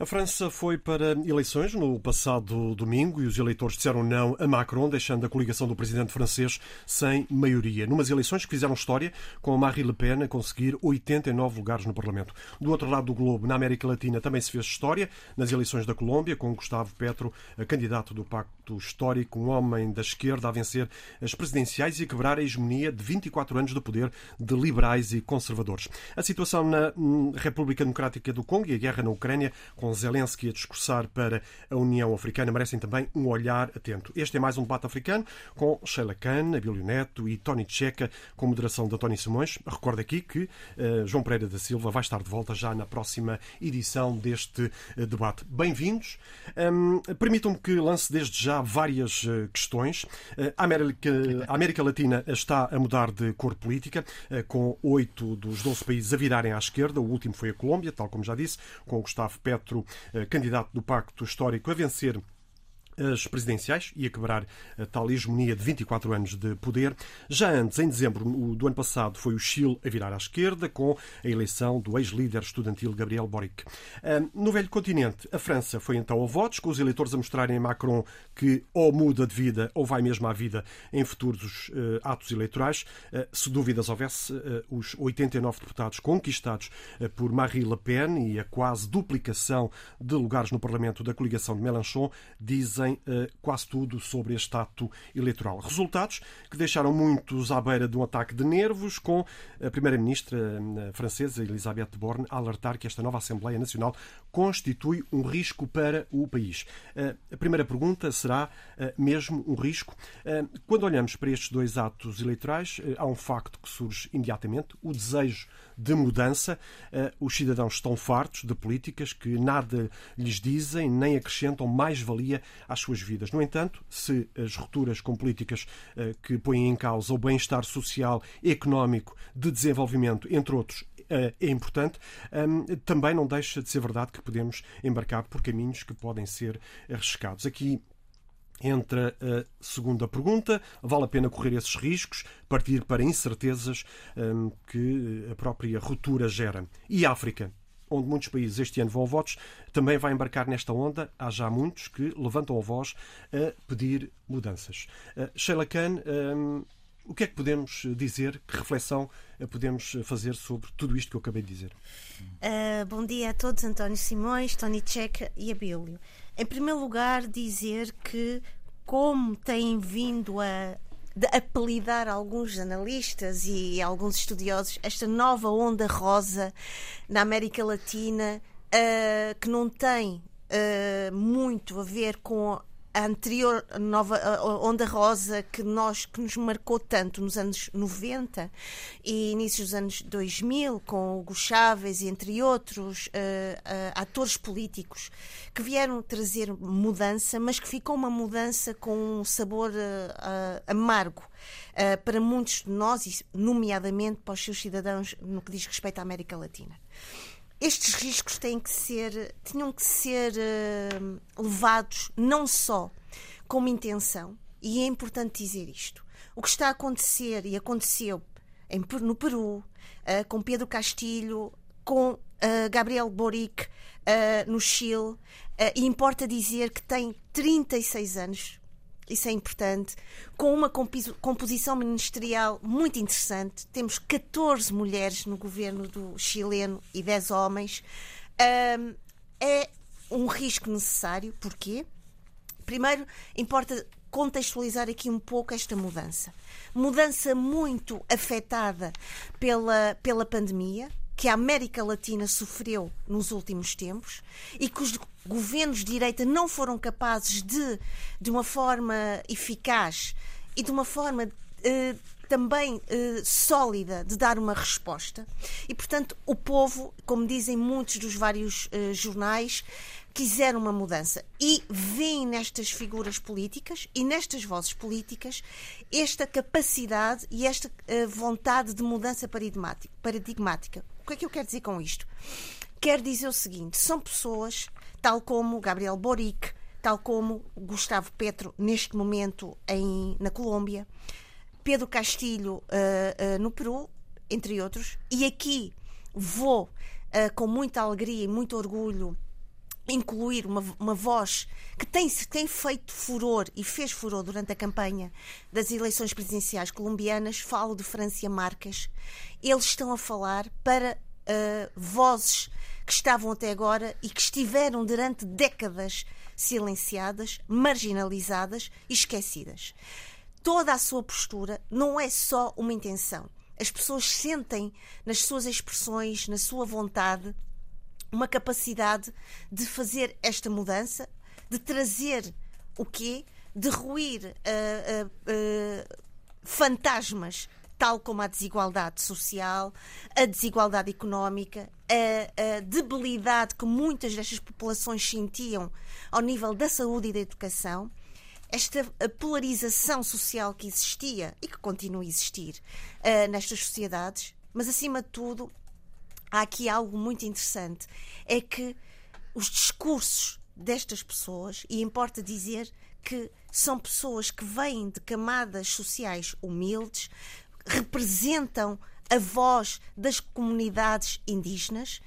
A França foi para eleições no passado domingo e os eleitores disseram não a Macron, deixando a coligação do presidente francês sem maioria. Numas eleições que fizeram história, com Marie Le Pen a conseguir 89 lugares no Parlamento. Do outro lado do globo, na América Latina, também se fez história nas eleições da Colômbia, com Gustavo Petro, candidato do Pacto Histórico, um homem da esquerda a vencer as presidenciais e a quebrar a hegemonia de 24 anos de poder de liberais e conservadores. A situação na hum, República Democrática do Congo e a guerra na Ucrânia, com com Zelensky a discursar para a União Africana merecem também um olhar atento. Este é mais um debate africano com Sheila Khan, Abílio Neto e Tony Checa, com moderação de António Simões. Recordo aqui que uh, João Pereira da Silva vai estar de volta já na próxima edição deste uh, debate. Bem-vindos. Um, Permitam-me que lance desde já várias uh, questões. a, América, a América Latina está a mudar de cor política, com oito dos 12 países a virarem à esquerda. O último foi a Colômbia, tal como já disse, com Gustavo Petro candidato do Pacto Histórico a vencer as presidenciais e a quebrar a tal hegemonia de 24 anos de poder. Já antes, em dezembro do ano passado, foi o Chile a virar à esquerda com a eleição do ex-líder estudantil Gabriel Boric. No velho continente, a França foi então a votos, com os eleitores a mostrarem a Macron que ou muda de vida ou vai mesmo à vida em futuros eh, atos eleitorais. Eh, se dúvidas houvesse, eh, os 89 deputados conquistados por Marie Le Pen e a quase duplicação de lugares no Parlamento da coligação de Mélenchon dizem dizem uh, quase tudo sobre este ato eleitoral. Resultados que deixaram muitos à beira de um ataque de nervos, com a Primeira-Ministra uh, francesa, Elisabeth Borne, a alertar que esta nova Assembleia Nacional constitui um risco para o país. Uh, a primeira pergunta será mesmo um risco? Quando olhamos para estes dois atos eleitorais, há um facto que surge imediatamente: o desejo de mudança. Os cidadãos estão fartos de políticas que nada lhes dizem nem acrescentam mais-valia às suas vidas. No entanto, se as rupturas com políticas eh, que põem em causa o bem-estar social, económico, de desenvolvimento, entre outros, eh, é importante, ehm, também não deixa de ser verdade que podemos embarcar por caminhos que podem ser arriscados. Aqui entra a segunda pergunta: vale a pena correr esses riscos, partir para incertezas ehm, que a própria ruptura gera? E África? onde muitos países este ano vão a votos, também vai embarcar nesta onda. Há já muitos que levantam a voz a pedir mudanças. Uh, Sheila Khan, um, o que é que podemos dizer, que reflexão podemos fazer sobre tudo isto que eu acabei de dizer? Uh, bom dia a todos, António Simões, Tony Checa e Abílio. Em primeiro lugar, dizer que, como têm vindo a apelidar alguns analistas e alguns estudiosos esta nova onda rosa na América Latina uh, que não tem uh, muito a ver com a anterior nova onda rosa que nós que nos marcou tanto nos anos 90 e início dos anos 2000 com Hugo Chávez e entre outros uh, uh, atores políticos que vieram trazer mudança mas que ficou uma mudança com um sabor uh, amargo para muitos de nós nomeadamente para os seus cidadãos no que diz respeito à América Latina estes riscos têm que ser, tinham que ser uh, levados não só como intenção, e é importante dizer isto. O que está a acontecer e aconteceu em, no Peru, uh, com Pedro Castilho, com uh, Gabriel Boric no Chile, e importa dizer que tem 36 anos, isso é importante, com uma composição ministerial muito interessante. Temos 14 mulheres no governo do chileno e 10 homens. Um, é um risco necessário. Porquê? Primeiro, importa contextualizar aqui um pouco esta mudança. Mudança muito afetada pela, pela pandemia, que a América Latina sofreu nos últimos tempos e que os governos de direita não foram capazes de, de uma forma eficaz e de uma forma eh, também eh, sólida de dar uma resposta. E, portanto, o povo, como dizem muitos dos vários eh, jornais, quiseram uma mudança e veem nestas figuras políticas e nestas vozes políticas esta capacidade e esta vontade de mudança paradigmática. Que é que eu quero dizer com isto? Quero dizer o seguinte: são pessoas, tal como Gabriel Boric, tal como Gustavo Petro, neste momento em, na Colômbia, Pedro Castilho uh, uh, no Peru, entre outros. E aqui vou, uh, com muita alegria e muito orgulho, incluir uma, uma voz que tem, tem feito furor e fez furor durante a campanha das eleições presidenciais colombianas. Falo de Francia Marques. Eles estão a falar para uh, vozes que estavam até agora e que estiveram durante décadas silenciadas, marginalizadas e esquecidas. Toda a sua postura não é só uma intenção. As pessoas sentem nas suas expressões, na sua vontade, uma capacidade de fazer esta mudança, de trazer o quê? De ruir uh, uh, uh, fantasmas tal como a desigualdade social, a desigualdade económica, a, a, debilidade que muitas destas populações sentiam ao nível da saúde e da educação, esta polarização social que existia e que continua a existir uh, nestas sociedades, mas acima de tudo há aqui algo muito interessante: é que os discursos destas pessoas, e importa dizer que são pessoas que vêm de camadas sociais humildes, representam a voz das comunidades indígenas.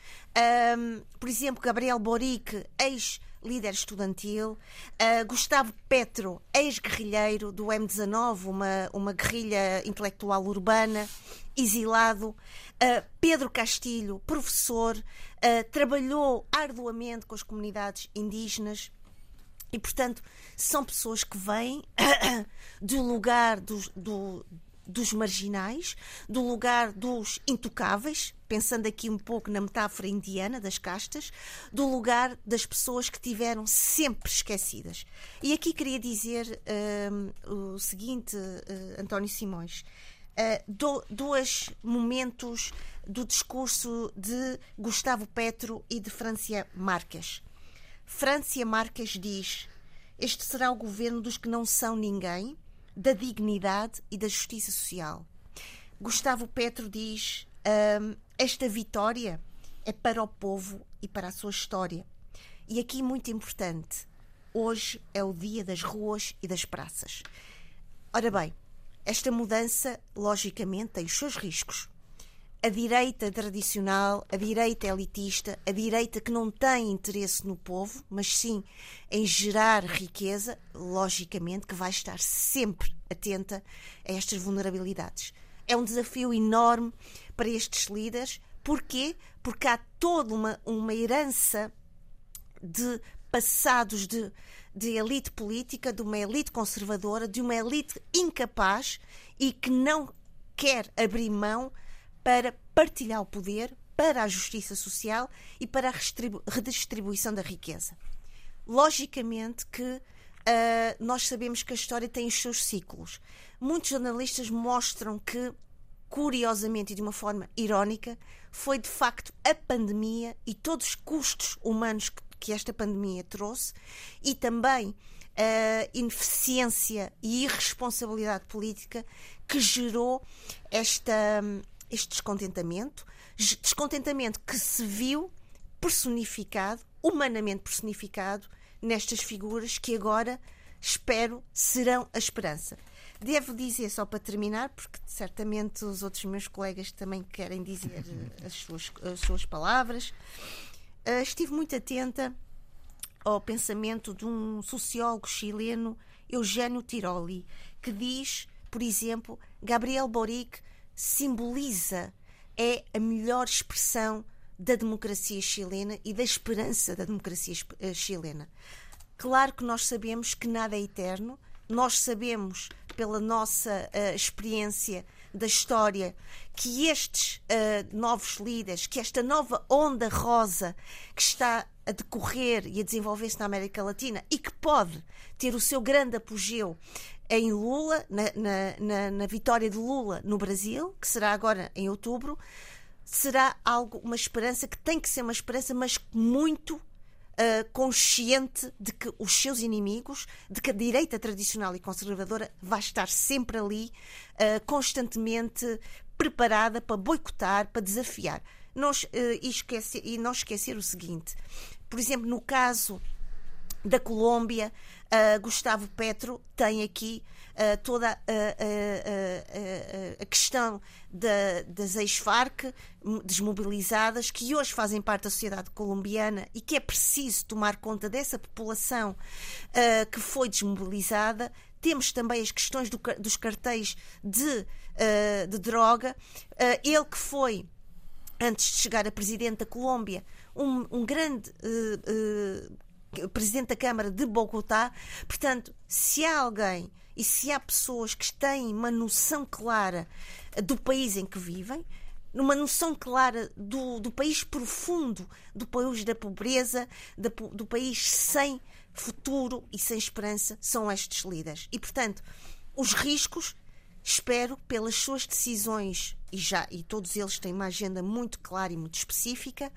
Um, por exemplo, Gabriel Boric, ex líder estudantil, uh, Gustavo Petro, ex-guerrilheiro do M19, uma, uma guerrilha intelectual urbana, exilado, uh, Pedro Castilho, professor, uh, trabalhou arduamente com as comunidades indígenas. E, portanto, são pessoas que vêm do lugar do, do, dos marginais, do lugar dos intocáveis, pensando aqui um pouco na metáfora indiana das castas, do lugar das pessoas que tiveram sempre esquecidas. E aqui queria dizer uh, o seguinte, António Simões. Uh, do, dois momentos do discurso de Gustavo Petro e de Francia Marques. Francia Marques diz: Este será o governo dos que não são ninguém, da dignidade e da justiça social. Gustavo Petro diz: um, esta vitória é para o povo e para a sua história. E aqui muito importante, hoje é o dia das ruas e das praças. Ora bem, esta mudança, logicamente, tem os seus riscos a direita tradicional, a direita elitista, a direita que não tem interesse no povo, mas sim em gerar riqueza, logicamente que vai estar sempre atenta a estas vulnerabilidades. É um desafio enorme para estes líderes. Porquê? Porque há toda uma, uma herança de passados de, de elite política, de uma elite conservadora, de uma elite incapaz e que não quer abrir mão para partilhar o poder, para a justiça social e para a redistribuição da riqueza. Logicamente que uh, nós sabemos que a história tem os seus ciclos. Muitos jornalistas mostram que, curiosamente e de uma forma irónica, foi de facto a pandemia e todos os custos humanos que, que esta pandemia trouxe e também a ineficiência e irresponsabilidade política que gerou esta, este descontentamento, descontentamento que se viu personificado, humanamente personificado, nestas figuras que agora espero serão a esperança. Devo dizer, só para terminar, porque certamente os outros meus colegas também querem dizer as suas, as suas palavras, uh, estive muito atenta ao pensamento de um sociólogo chileno, Eugênio Tiroli, que diz, por exemplo, Gabriel Boric simboliza, é a melhor expressão da democracia chilena e da esperança da democracia eh, chilena. Claro que nós sabemos que nada é eterno, nós sabemos, pela nossa uh, experiência da história, que estes uh, novos líderes, que esta nova onda rosa que está a decorrer e a desenvolver-se na América Latina e que pode ter o seu grande apogeu em Lula, na, na, na, na, vitória de Lula no Brasil, que será agora em outubro, será algo, uma esperança que tem que ser uma esperança, mas muito uh, consciente de que os seus inimigos, de que a direita tradicional e conservadora vai estar sempre ali, uh, constantemente preparada para boicotar, para desafiar. Nós, uh, e, e não esquecer o seguinte, por exemplo, no caso da Colômbia, Gustavo Petro tem aqui uh, toda a, a, a, questão da, das ex-FARC desmobilizadas, que hoje fazem parte da sociedade colombiana e que é preciso tomar conta dessa população uh, que foi desmobilizada. Temos também as questões do, dos cartéis de, de droga. ele que foi antes de chegar a presidente da Colômbia, um, um grande uh, uh, presidente da Câmara de Bogotá. Portanto, se há alguém e se há pessoas que têm uma noção clara do país em que vivem, numa noção clara do, do país profundo, do país da pobreza, do, do país sem futuro e sem esperança, são estes líderes. E, portanto, os riscos, espero, pelas suas decisões, e já e todos eles têm uma agenda muito clara e muito específica,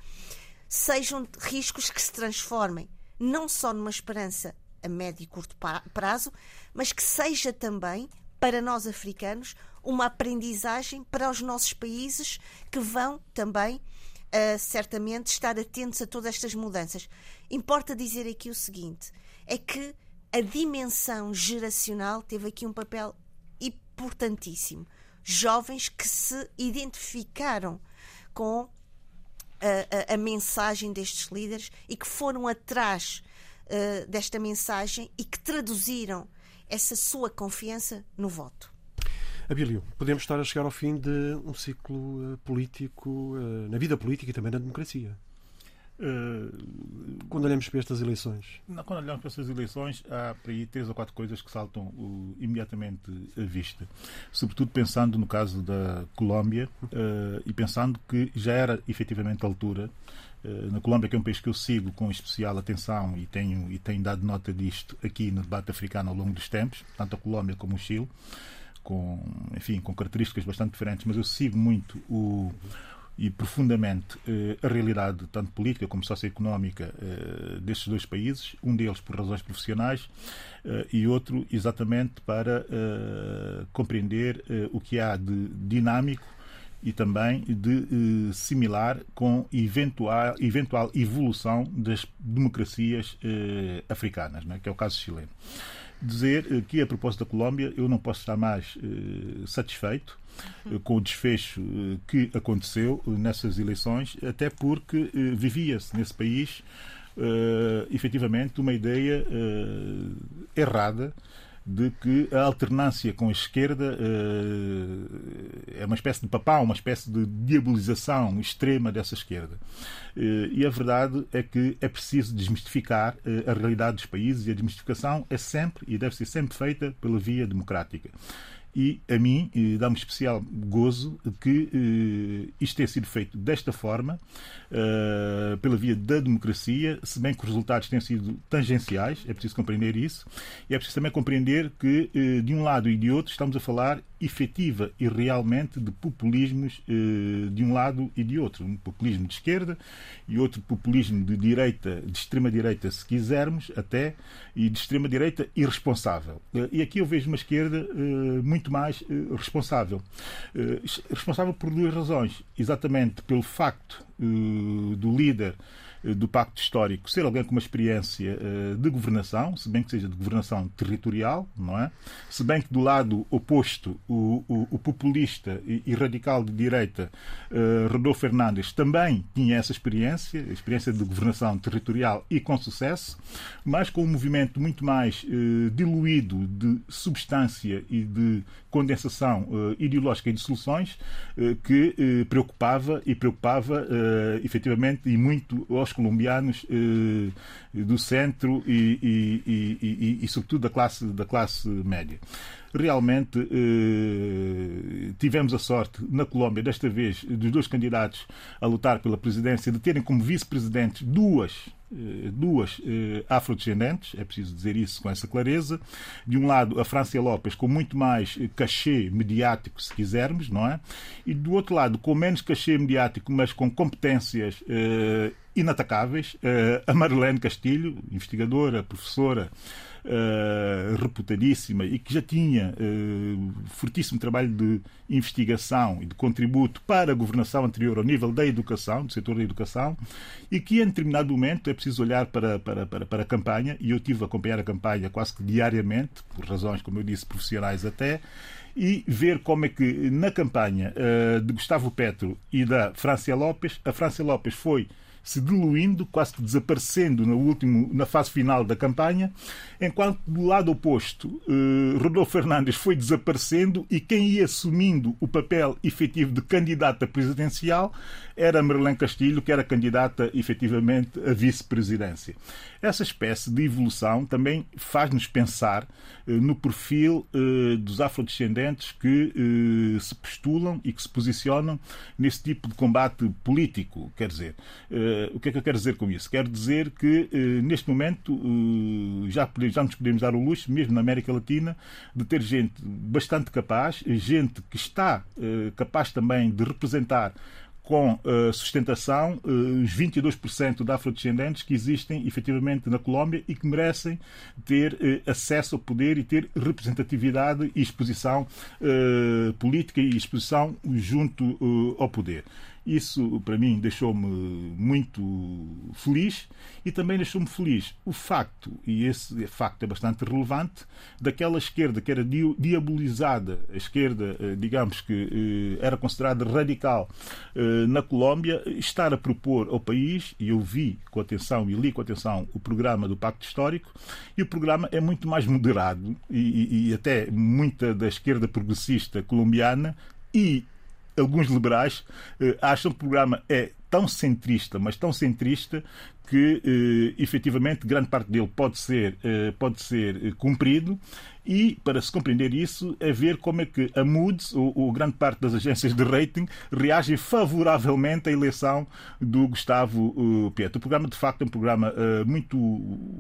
sejam riscos que se transformem não só numa esperança a médio e curto prazo, mas que seja também, para nós africanos, uma aprendizagem para os nossos países que vão também, uh, certamente, estar atentos a todas estas mudanças. Importa dizer aqui o seguinte: é que a dimensão geracional teve aqui um papel importantíssimo. Jovens que se identificaram com a, a, a mensagem destes líderes e que foram atrás uh, desta mensagem e que traduziram essa sua confiança no voto. Abílio, podemos estar a chegar ao fim de um ciclo uh, político, uh, na vida política e também na democracia. Uh, quando olhamos para estas eleições? Quando olhamos para estas eleições, há para aí três ou quatro coisas que saltam uh, imediatamente à vista. Sobretudo pensando no caso da Colômbia uh, e pensando que já era efetivamente a altura. Na Colômbia, que é um país que eu sigo com especial atenção e tenho, e tenho dado nota disto aqui no debate africano ao longo dos tempos, tanto a Colômbia como o Chile, com, enfim, com características bastante diferentes, mas eu sigo muito o e profundamente eh, a realidade, tanto política como socioeconómica, eh, destes dois países, um deles por razões profissionais eh, e outro exatamente para compreender o que há de dinâmico e também de similar com eventual, eventual evolução das democracias africanas, né, que é o caso chileno. Dizer que, a propósito da Colômbia, eu não posso estar mais satisfeito eh, com o desfecho eh, que aconteceu nessas eleições, até porque eh, vivia-se nesse país uh, efetivamente uma ideia errada de que a alternância com a esquerda uh, é uma espécie de papão, uma espécie de diabolização extrema dessa esquerda. Uh, e a verdade é que é preciso desmistificar uh, a realidade dos países e a desmistificação é sempre e deve ser sempre feita pela via democrática e a mim dá-me especial gozo que eh, isto tenha sido feito desta forma, eh, pela via da democracia, se bem que os resultados têm sido tangenciais, é preciso compreender isso, e é preciso também compreender que, eh, de um lado e de outro, estamos a falar efetiva e realmente de populismos de um lado e de outro. Um populismo de esquerda e outro populismo de direita, de extrema-direita, se quisermos, até, e de extrema-direita irresponsável. E aqui eu vejo uma esquerda muito muito mais responsável. Responsável por duas razões. Exatamente pelo facto do líder eh, do Pacto Histórico ser alguém com uma experiência uh, de governação, se bem que seja de governação territorial, não é? Se bem que do lado oposto, o, o, o populista e, e, radical de direita uh, Rodolfo Fernandes também tinha essa experiência, experiência de governação territorial e com sucesso, mas com um movimento muito mais diluído de substância e de condensação ideológica e de soluções que preocupava e preocupava efetivamente e muito aos colombianos eh, do centro e, e, e, e, sobretudo, da classe, da classe média realmente eh, tivemos a sorte na Colômbia, desta vez, dos dois candidatos a lutar pela presidência, de terem como vice-presidentes duas eh, duas eh, afrodescendentes, é preciso dizer isso com essa clareza. De um lado, a Francia Lopes, com muito mais eh, cachê mediático, se quisermos, não é? E do outro lado, com menos cachê mediático, mas com competências inatacáveis. A Marlene Castilho, investigadora, professora, uh, reputadíssima e que já tinha uh, fortíssimo trabalho de investigação e de contributo para a governação anterior ao nível da educação, do setor da educação, e que em determinado momento é preciso olhar para, para, para, para a campanha, e eu tive a acompanhar a campanha quase que diariamente, por razões, como eu disse, profissionais até, e ver como é que na campanha uh, de Gustavo Petro e da Francia Lopes, a Francia Lopes foi se diluindo, quase desaparecendo no último, na fase final da campanha, enquanto do lado oposto eh, Rodolfo Fernandes foi desaparecendo e quem ia assumindo o papel efetivo de candidata presidencial era Merlin Castilho, que era candidata efetivamente à vice-presidência. Essa espécie de evolução também faz-nos pensar eh, no perfil eh, dos afrodescendentes que eh, se postulam e que se posicionam nesse tipo de combate político. Quer dizer, o que é que eu quero dizer com isso? Quero dizer que neste momento já, já nos podemos dar o luxo, mesmo na América Latina, de ter gente bastante capaz, gente que está capaz também de representar com uh, sustentação uh, os 22% de afrodescendentes que existem efetivamente na Colômbia e que merecem ter uh, acesso ao poder e ter representatividade e exposição política e exposição junto ao poder. Isso, para mim, deixou-me muito feliz e também deixou-me feliz o facto, e esse facto é bastante relevante, daquela esquerda que era diabolizada, a esquerda, eh, digamos que eh, era considerada radical eh, na Colômbia, estar a propor ao país, e eu vi com atenção e li com atenção o programa do Pacto Histórico, e o programa é muito mais moderado e, e, e até muita da esquerda progressista colombiana e alguns liberais eh, acham que o programa é tão centrista, mas tão centrista que eh, efetivamente grande parte dele pode ser, eh, pode ser eh, cumprido. E para se compreender isso é ver como é que a Moody's ou, ou, grande parte das agências de rating reagem favoravelmente à eleição do Gustavo uh, Petro. O programa de facto é um programa uh, muito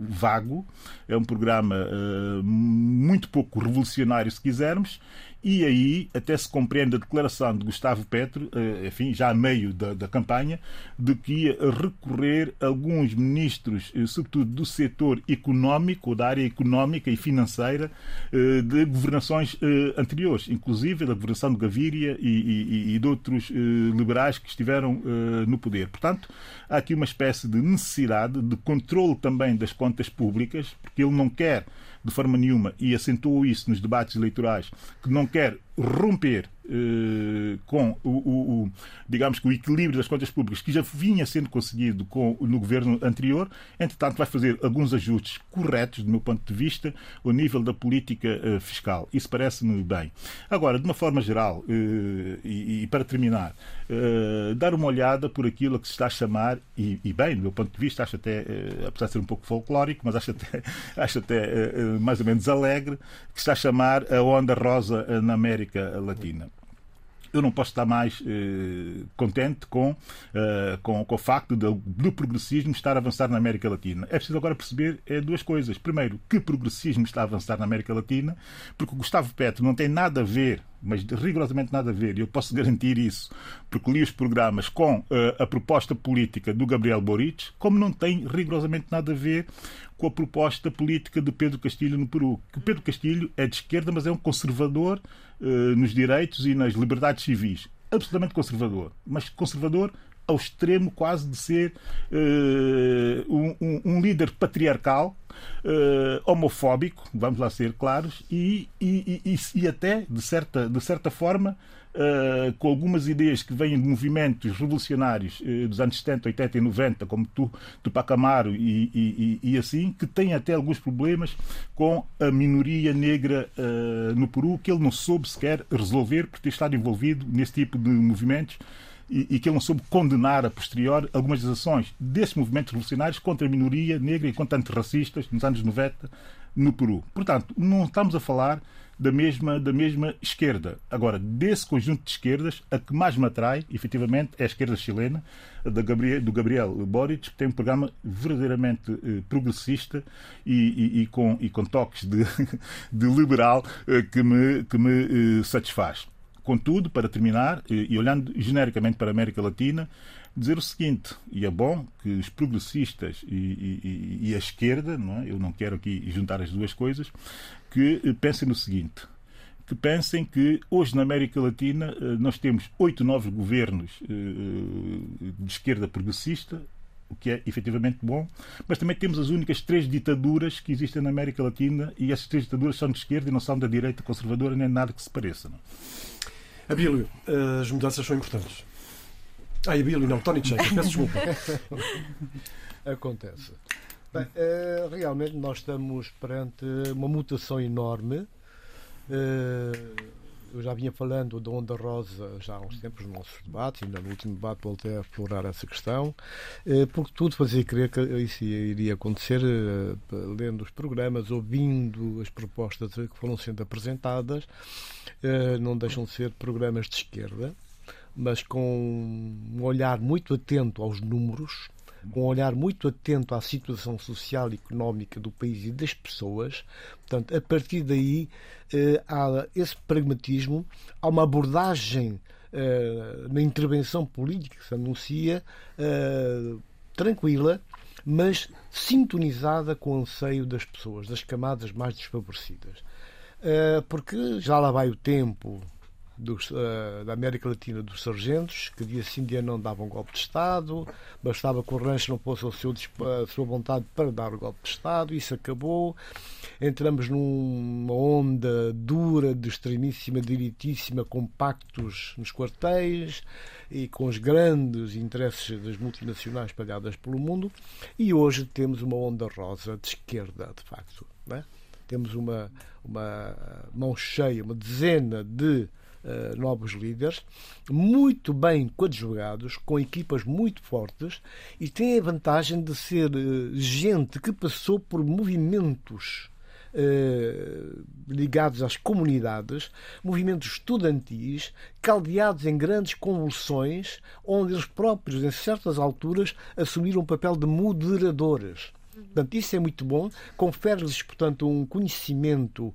vago, é um programa uh, muito pouco revolucionário se quisermos e aí até se compreende a declaração de Gustavo Petro, eh, enfim, já a meio da, da campanha, de que ia recorrer alguns ministros, eh, sobretudo do setor económico, da área económica e financeira, eh, de governações anteriores, inclusive da governação de Gaviria e, e, e de outros liberais que estiveram no poder. Portanto, há aqui uma espécie de necessidade de controle também das contas públicas, porque ele não quer de forma nenhuma, e acentuou isso nos debates eleitorais, que não quer romper eh, com o, o, o, digamos que o equilíbrio das contas públicas que já vinha sendo conseguido com, no governo anterior, entretanto vai fazer alguns ajustes corretos, do meu ponto de vista, ao nível da política eh, fiscal. Isso parece-me bem. Agora, de uma forma geral, eh, e, e, para terminar, dar uma olhada por aquilo que se está a chamar, e, e bem, do meu ponto de vista, acho até, apesar de ser um pouco folclórico, mas acho até, acho até mais ou menos alegre, que está a chamar a onda rosa na América Latina eu não posso estar mais eh, contente com, eh, com, com, o facto do, do, progressismo estar a avançar na América Latina. É preciso agora perceber é, duas coisas. Primeiro, que progressismo está a avançar na América Latina, porque o Gustavo Petro não tem nada a ver mas rigorosamente nada a ver, e eu posso garantir isso, porque li os programas com uh, a proposta política do Gabriel Boric, como não tem rigorosamente nada a ver com a proposta política de Pedro Castilho no Peru. Que Pedro Castilho é de esquerda, mas é um conservador uh, nos direitos e nas liberdades civis. Absolutamente conservador. Mas conservador ao extremo quase de ser uh, um, um, um, líder patriarcal, uh, homofóbico, vamos lá ser claros, e, e, e, e, até, de certa, de certa forma, uh, com algumas ideias que vêm de movimentos revolucionários dos anos 70, 80 e 90, como tu, Tupac Amaro e, e, assim, que têm até alguns problemas com a minoria negra no Peru, que ele não soube sequer resolver por ter estado envolvido nesse tipo de movimentos e, e, que ele não soube condenar a posterior algumas das ações desses movimentos revolucionários contra a minoria negra e contra antirracistas nos anos 90 no Peru. Portanto, não estamos a falar da mesma, da mesma esquerda. Agora, desse conjunto de esquerdas, a que mais me atrai, efetivamente, é a esquerda chilena, Gabriel, do Gabriel Boric, que tem um programa verdadeiramente eh, progressista e, e, e, com, e com toques de, de liberal eh, que me, que me eh, satisfaz. Contudo, para terminar, e olhando genericamente para a América Latina, dizer o seguinte, e é bom que os progressistas e, e, e a esquerda, não é? eu não quero aqui juntar as duas coisas, que pensem no seguinte, que pensem que hoje na América Latina nós temos oito, nove governos de esquerda progressista o que é efetivamente bom, mas também temos as únicas três ditaduras que existem na América Latina e essas três ditaduras são de esquerda e não são da direita conservadora nem nada que se pareça. Não? Abílio, as mudanças são importantes. Ah, Abílio, não, Tony Checa, peço desculpa. Acontece. Bem, eh, realmente nós estamos perante uma mutação enorme. Eh, eu já vinha falando da Onda Rosa já há uns tempos nos nossos debates, ainda no último debate voltei a explorar essa questão, eh, porque tudo fazia crer que isso iria acontecer, lendo os programas, ouvindo as propostas que foram sendo apresentadas, não deixam de ser programas de esquerda, mas com um olhar muito atento aos números, com um olhar muito atento à situação social e económica do país e das pessoas. Portanto, a partir daí eh, há esse pragmatismo, há uma abordagem eh, na intervenção política que se anuncia eh, tranquila, mas sintonizada com o anseio das pessoas, das camadas mais desfavorecidas. Porque já lá vai o tempo dos, uh, da América Latina dos sargentos, que dia sim dia não davam um golpe de Estado, bastava que o rancho não fosse a, sua vontade para dar o golpe de Estado, isso acabou. Entramos numa onda dura, de extremíssima, direitíssima, com pactos nos quartéis e com os grandes interesses das multinacionais espalhadas pelo mundo, e hoje temos uma onda rosa de esquerda, de facto. É? Temos uma, uma mão cheia, uma dezena de uh, novos líderes, muito bem coadjugados, com equipas muito fortes e têm a vantagem de ser uh, gente que passou por movimentos Uh, ligados às comunidades, movimentos estudantis, caldeados em grandes convulsões, onde eles próprios, em certas alturas, assumiram um papel de moderadores. Portanto, isso é muito bom, confere-lhes, portanto, um conhecimento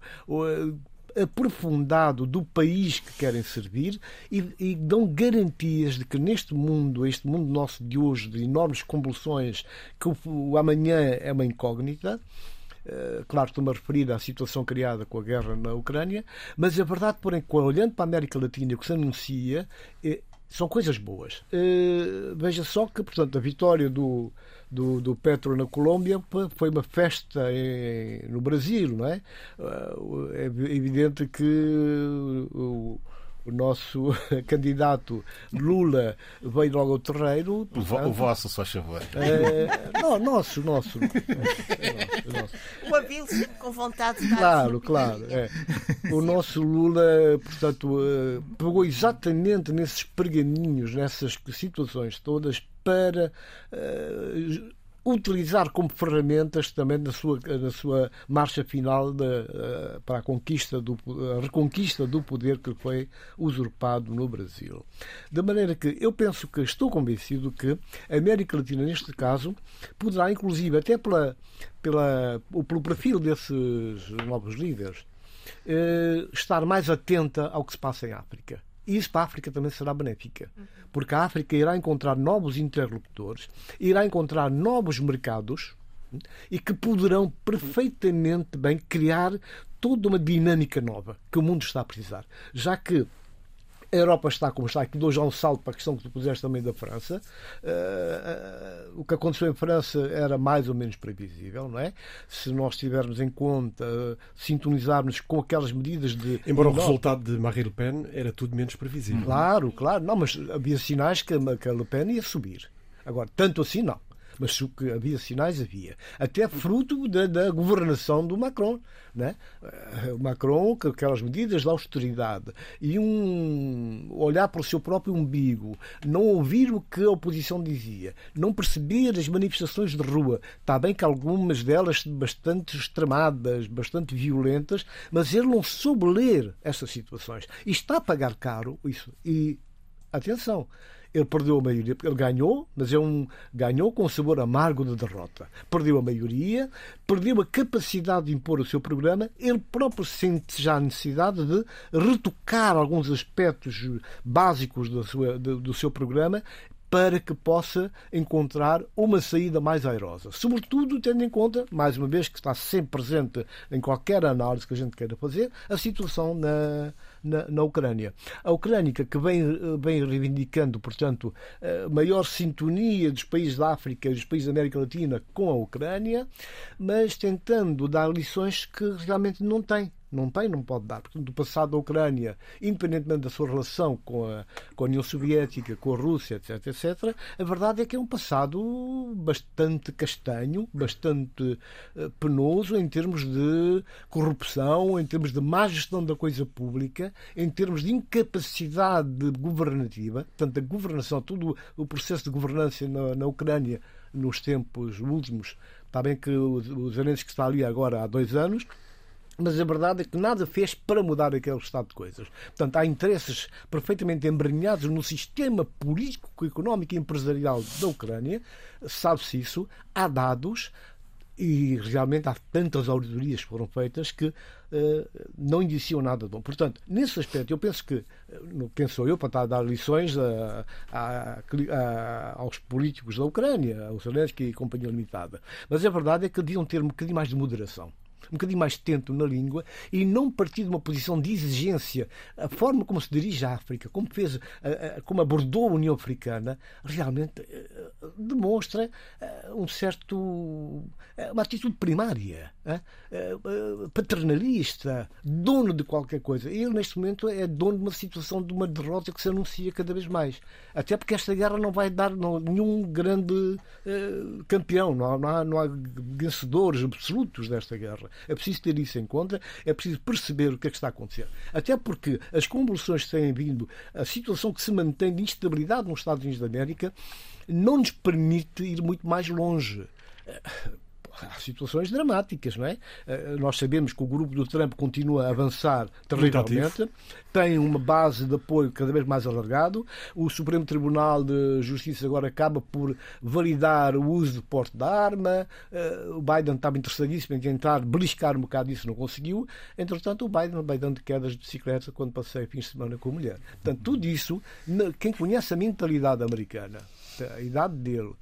aprofundado do país que querem servir e, e, dão garantias de que neste mundo, este mundo nosso de hoje, de enormes convulsões, que o, o amanhã é uma incógnita. Uh, claro, estou-me a referir à situação criada com a guerra na Ucrânia, mas a verdade, porém, olhando para a América Latina, o que se anuncia é, são coisas boas. Uh, veja só que, portanto, a vitória do, do, do Petro na Colômbia foi uma festa em, no Brasil, não é? É evidente que o, o nosso candidato Lula veio logo ao terreiro. Portanto, o vosso, só favor. É, não, nosso, nosso. O Abílio com vontade de Claro, claro. É. O nosso Lula, portanto, eh, pegou exatamente nesses pergaminhos, nessas situações todas, para uh, utilizar como ferramentas também na sua, na sua marcha final de, uh, para a conquista do, a reconquista do poder que foi usurpado no Brasil. De maneira que eu penso que estou convencido que a América Latina, neste caso, poderá, inclusive, até pela, pela, pelo perfil desses novos líderes, uh, estar mais atenta ao que se passa em África. Isso para a África também será benéfica, porque a África irá encontrar novos interlocutores, irá encontrar novos mercados e que poderão perfeitamente bem criar toda uma dinâmica nova que o mundo está a precisar. Já que a Europa está como está, que dou já um salto para a questão que tu puseste também da França. Uh, o que aconteceu em França era mais ou menos previsível, não é? Se nós tivermos em conta, uh, sintonizarmos com aquelas medidas de. Embora o resultado de Marine Le Pen era tudo menos previsível. Claro, claro. Não, mas havia sinais que a Le Pen ia subir. Agora, tanto assim não mas que havia sinais havia. Até fruto da, da governação do Macron. Né? O Macron, com aquelas medidas de austeridade e um olhar para o seu próprio umbigo, não ouvir o que a oposição dizia, não perceber as manifestações de rua. Está bem que algumas delas bastante extremadas, bastante violentas, mas ele não soube ler essas situações. E está a pagar caro isso. E atenção, ele perdeu a maioria, ele ganhou, mas é um ganhou com um sabor amargo de derrota. Perdeu a maioria, perdeu a capacidade de impor o seu programa, ele próprio sente já a necessidade de retocar alguns aspectos básicos do seu, do seu programa para que possa encontrar uma saída mais airosa. Sobretudo tendo em conta, mais uma vez, que está sempre presente em qualquer análise que a gente queira fazer, a situação na, na, na Ucrânia. A Ucrânia que vem, vem reivindicando, portanto, maior sintonia dos países da África e dos países da América Latina com a Ucrânia, mas tentando dar lições que realmente não tem. Não tem, não pode dar. Portanto, do passado da Ucrânia, independentemente da sua relação com a, com a União Soviética, com a Rússia, etc., etc., a verdade é que é um passado bastante castanho, bastante uh, penoso em termos de corrupção, em termos de má gestão da coisa pública, em termos de incapacidade governativa. Portanto, a governação, todo o processo de governança na, na Ucrânia nos tempos últimos, está bem que o, o Zelensky está ali agora há dois anos, mas a verdade é que nada fez para mudar aquele estado de coisas. Portanto, há interesses perfeitamente embrenhados no sistema político, económico e empresarial da Ucrânia. Sabe-se isso. Há dados. E realmente há tantas auditorias que foram feitas que uh, não indiciam nada de bom. Portanto, nesse aspecto, eu penso que, quem sou eu para estar a dar lições a, a, a, aos políticos da Ucrânia, aos Zelensky e Companhia Limitada. Mas a verdade é que deviam ter um bocadinho mais de moderação um bocadinho mais tento na língua e não partir de uma posição de exigência. A forma como se dirige à África, como fez, como abordou a União Africana, realmente eh, demonstra eh, um certo eh, uma atitude primária, paternalista, dono de qualquer coisa. Ele neste momento é dono de uma situação de uma derrota que se anuncia cada vez mais. Até porque esta guerra não vai dar nenhum grande campeão, não há, não há vencedores absolutos desta guerra. É preciso ter isso em conta, é preciso perceber o que é que está a acontecer. Até porque as convulsões que têm vindo, a situação que se mantém de instabilidade nos Estados Unidos da América, não nos permite ir muito mais longe há situações dramáticas, não é? Eh, nós sabemos que o grupo do Trump continua a avançar terrivelmente, tem uma base de apoio cada vez mais alargado. O Supremo Tribunal de Justiça agora acaba por validar o uso de porte da arma. Eh, o Biden estava interessadíssimo em tentar beliscar um bocado isso, não conseguiu. Entretanto, o Biden vai dando quedas de bicicleta quando passei fins de semana com a mulher. Portanto, tudo isso, quem conhece a mentalidade americana, a idade dele,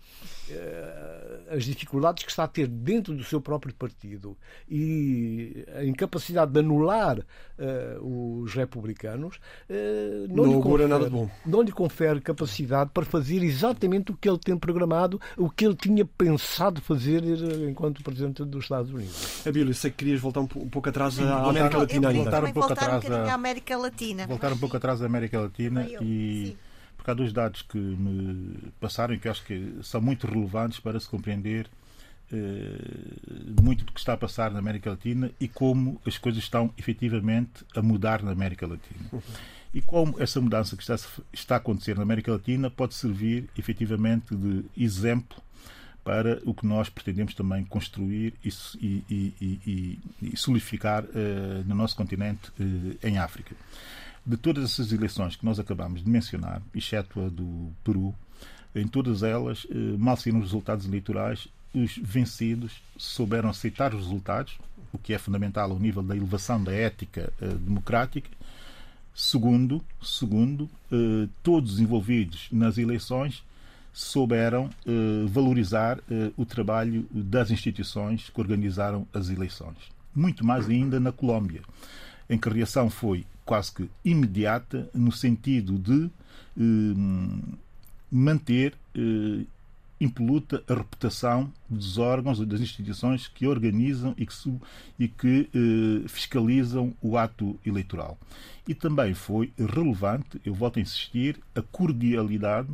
eh, as dificuldades que está a ter dentro do seu próprio partido e a incapacidade de anular uh, os republicanos uh, não, não, lhe confere, nada de bom. não lhe confere capacidade para fazer exatamente o que ele tem programado, o que ele tinha pensado fazer enquanto Presidente dos Estados Unidos. Abílio, sei que querias voltar um pouco atrás à América Latina ainda. Voltar um pouco atrás à América Latina. Voltar um pouco atrás da América Latina e. Sim porque há dois dados que me passaram e que acho que são muito relevantes para se compreender uh, muito do que está a passar na América Latina e como as coisas estão efetivamente a mudar na América Latina. E como essa mudança que está, está a acontecer na América Latina pode servir efetivamente de exemplo para o que nós pretendemos também construir e, e, e, e solidificar uh, no nosso continente, uh, em África de todas essas eleições que nós acabamos de mencionar, exceto a do Peru, em todas elas, eh, mal saíram os resultados eleitorais, os vencidos souberam aceitar os resultados, o que é fundamental ao nível da elevação da ética eh, democrática. Segundo, segundo eh, todos os envolvidos nas eleições souberam valorizar o trabalho das instituições que organizaram as eleições. Muito mais ainda na Colômbia, em que a reação foi quase que imediata, no sentido de eh, manter eh, impoluta a reputação dos órgãos, das instituições que organizam e que, e que eh, fiscalizam o ato eleitoral. E também foi relevante, eu volto a insistir, a cordialidade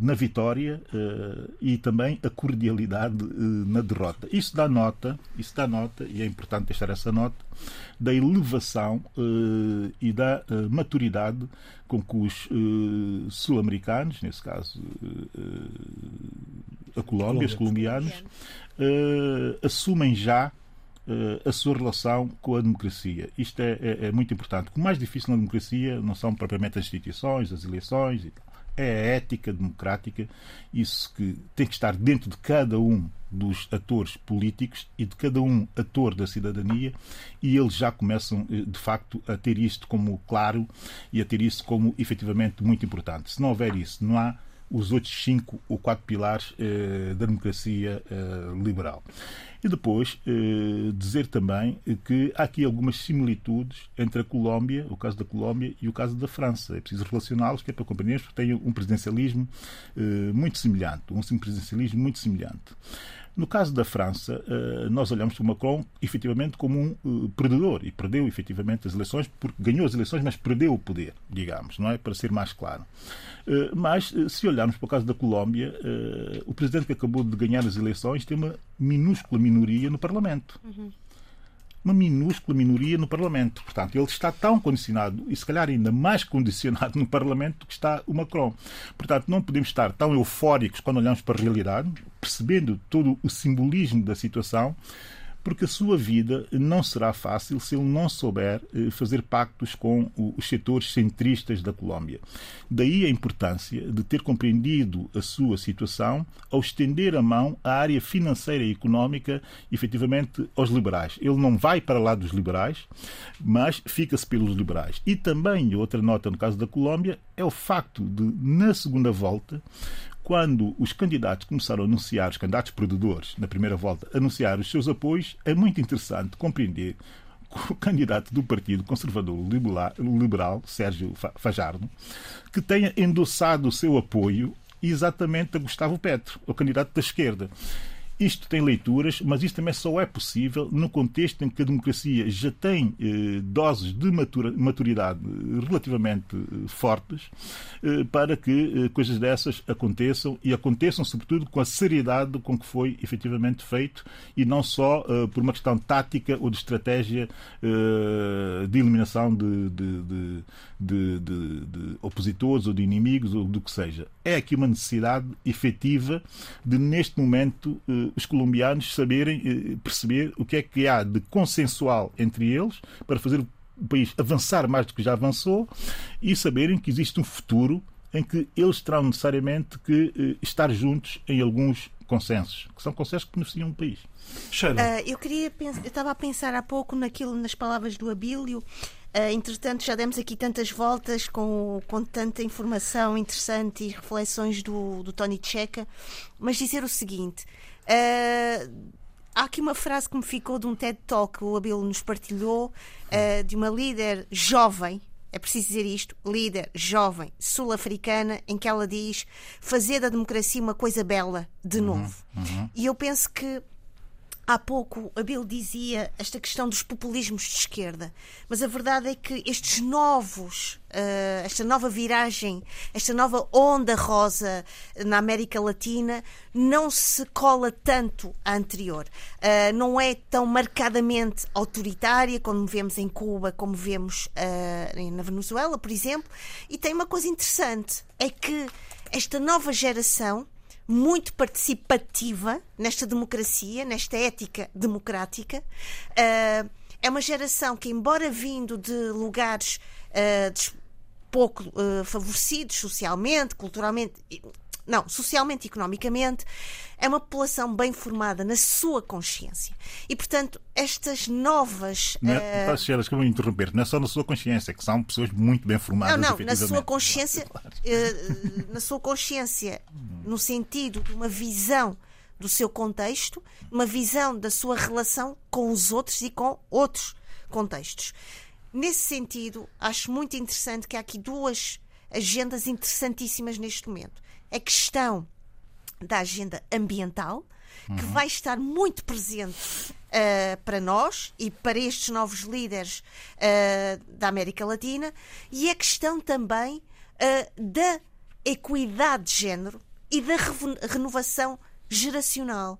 na vitória eh, e também a cordialidade eh, na derrota. Isso dá nota, isso dá nota, e é importante deixar essa nota, da elevação e da maturidade com que os sul-americanos, nesse caso a Colômbia, os colombianos, assumem já a sua relação com a democracia. Isto é, é, é, muito importante. O mais difícil na democracia não são propriamente as instituições, as eleições e tal é a ética democrática, isso que tem que estar dentro de cada um dos atores políticos e de cada um ator da cidadania, e eles já começam, eh, de facto, a ter isto como claro e a ter isso como efetivamente muito importante. Se não houver isso, não há os outros cinco ou quatro pilares eh, da democracia eh, liberal. E depois eh, dizer também que há aqui algumas similitudes entre a Colômbia, o caso da Colômbia e o caso da França. É preciso relacioná-los, que é para compreendermos, porque têm um presidencialismo eh, muito semelhante, um presidencialismo muito semelhante. No caso da França, eh, nós olhamos para o Macron efetivamente como um eh, perdedor e perdeu efetivamente as eleições porque ganhou as eleições, mas perdeu o poder, digamos, não é? Para ser mais claro. Eh, mas se olharmos para o caso da Colômbia, o presidente que acabou de ganhar as eleições tem uma minúscula minoria no Parlamento. Uhum uma minúscula minoria no Parlamento. Portanto, ele está tão condicionado, e se calhar ainda mais condicionado no Parlamento do que está o Macron. Portanto, não podemos estar tão eufóricos quando olhamos para a realidade, percebendo todo o simbolismo da situação, porque a sua vida não será fácil se ele não souber eh, fazer pactos com os setores centristas da Colômbia. Daí a importância de ter compreendido a sua situação ao estender a mão à área financeira e económica, efetivamente, aos liberais. Ele não vai para lá dos liberais, mas fica-se pelos liberais. E também, outra nota no caso da Colômbia, é o facto de, na segunda volta, quando os candidatos começaram a anunciar, os candidatos perdedores, na primeira volta, anunciar os seus apoios, é muito interessante compreender que o candidato do Partido Conservador Liberal, Sérgio Fajardo, que tenha endossado o seu apoio exatamente a Gustavo Petro, o candidato da esquerda. Isto tem leituras, mas isto também só é possível no contexto em que a democracia já tem eh, doses de matura, maturidade relativamente eh, fortes eh, para que eh, coisas dessas aconteçam e aconteçam, sobretudo, com a seriedade com que foi efetivamente feito e não só eh, por uma questão tática ou de estratégia eh, de eliminação de, de, de, de, opositores ou de inimigos ou do que seja. É aqui uma necessidade efetiva de, neste momento, os colombianos saberem eh, perceber o que é que há de consensual entre eles para fazer o país avançar mais do que já avançou e saberem que existe um futuro em que eles terão necessariamente que eh, estar juntos em alguns consensos, que são consensos que beneficiam o país. Uh, eu queria eu estava a pensar há pouco naquilo nas palavras do Abílio. Uh, entretanto, já demos aqui tantas voltas com, com tanta informação interessante e reflexões do, do Tony Checa, mas dizer o seguinte: Uh, há aqui uma frase que me ficou de um TED Talk que o Abel nos partilhou, uh, de uma líder jovem, é preciso dizer isto, líder jovem sul-africana, em que ela diz fazer da democracia uma coisa bela de uhum, novo. Uhum, uhum. E eu penso que Há pouco a Bill dizia esta questão dos populismos de esquerda, mas a verdade é que estes novos, uh, esta nova viragem, esta nova onda rosa na América Latina não se cola tanto à anterior. Uh, não é tão marcadamente autoritária como vemos em Cuba, como vemos uh, na Venezuela, por exemplo. E tem uma coisa interessante: é que esta nova geração muito participativa nesta democracia, nesta ética democrática. Uh, é uma geração que, embora vindo de lugares uh, pouco uh, favorecidos socialmente, culturalmente, não, socialmente e economicamente, é uma população bem formada na sua consciência. E, portanto, estas novas. Não é, uh... que eu vou interromper, não é só na sua consciência, que são pessoas muito bem formadas. Não, não, na sua consciência, uh, na sua consciência, no sentido de uma visão do seu contexto, uma visão da sua relação com os outros e com outros contextos. Nesse sentido, acho muito interessante que há aqui duas agendas interessantíssimas neste momento a questão da agenda ambiental, que uhum. vai estar muito presente uh, para nós e para estes novos líderes uh, da América Latina, e a questão também uh, da equidade de género e da renovação geracional.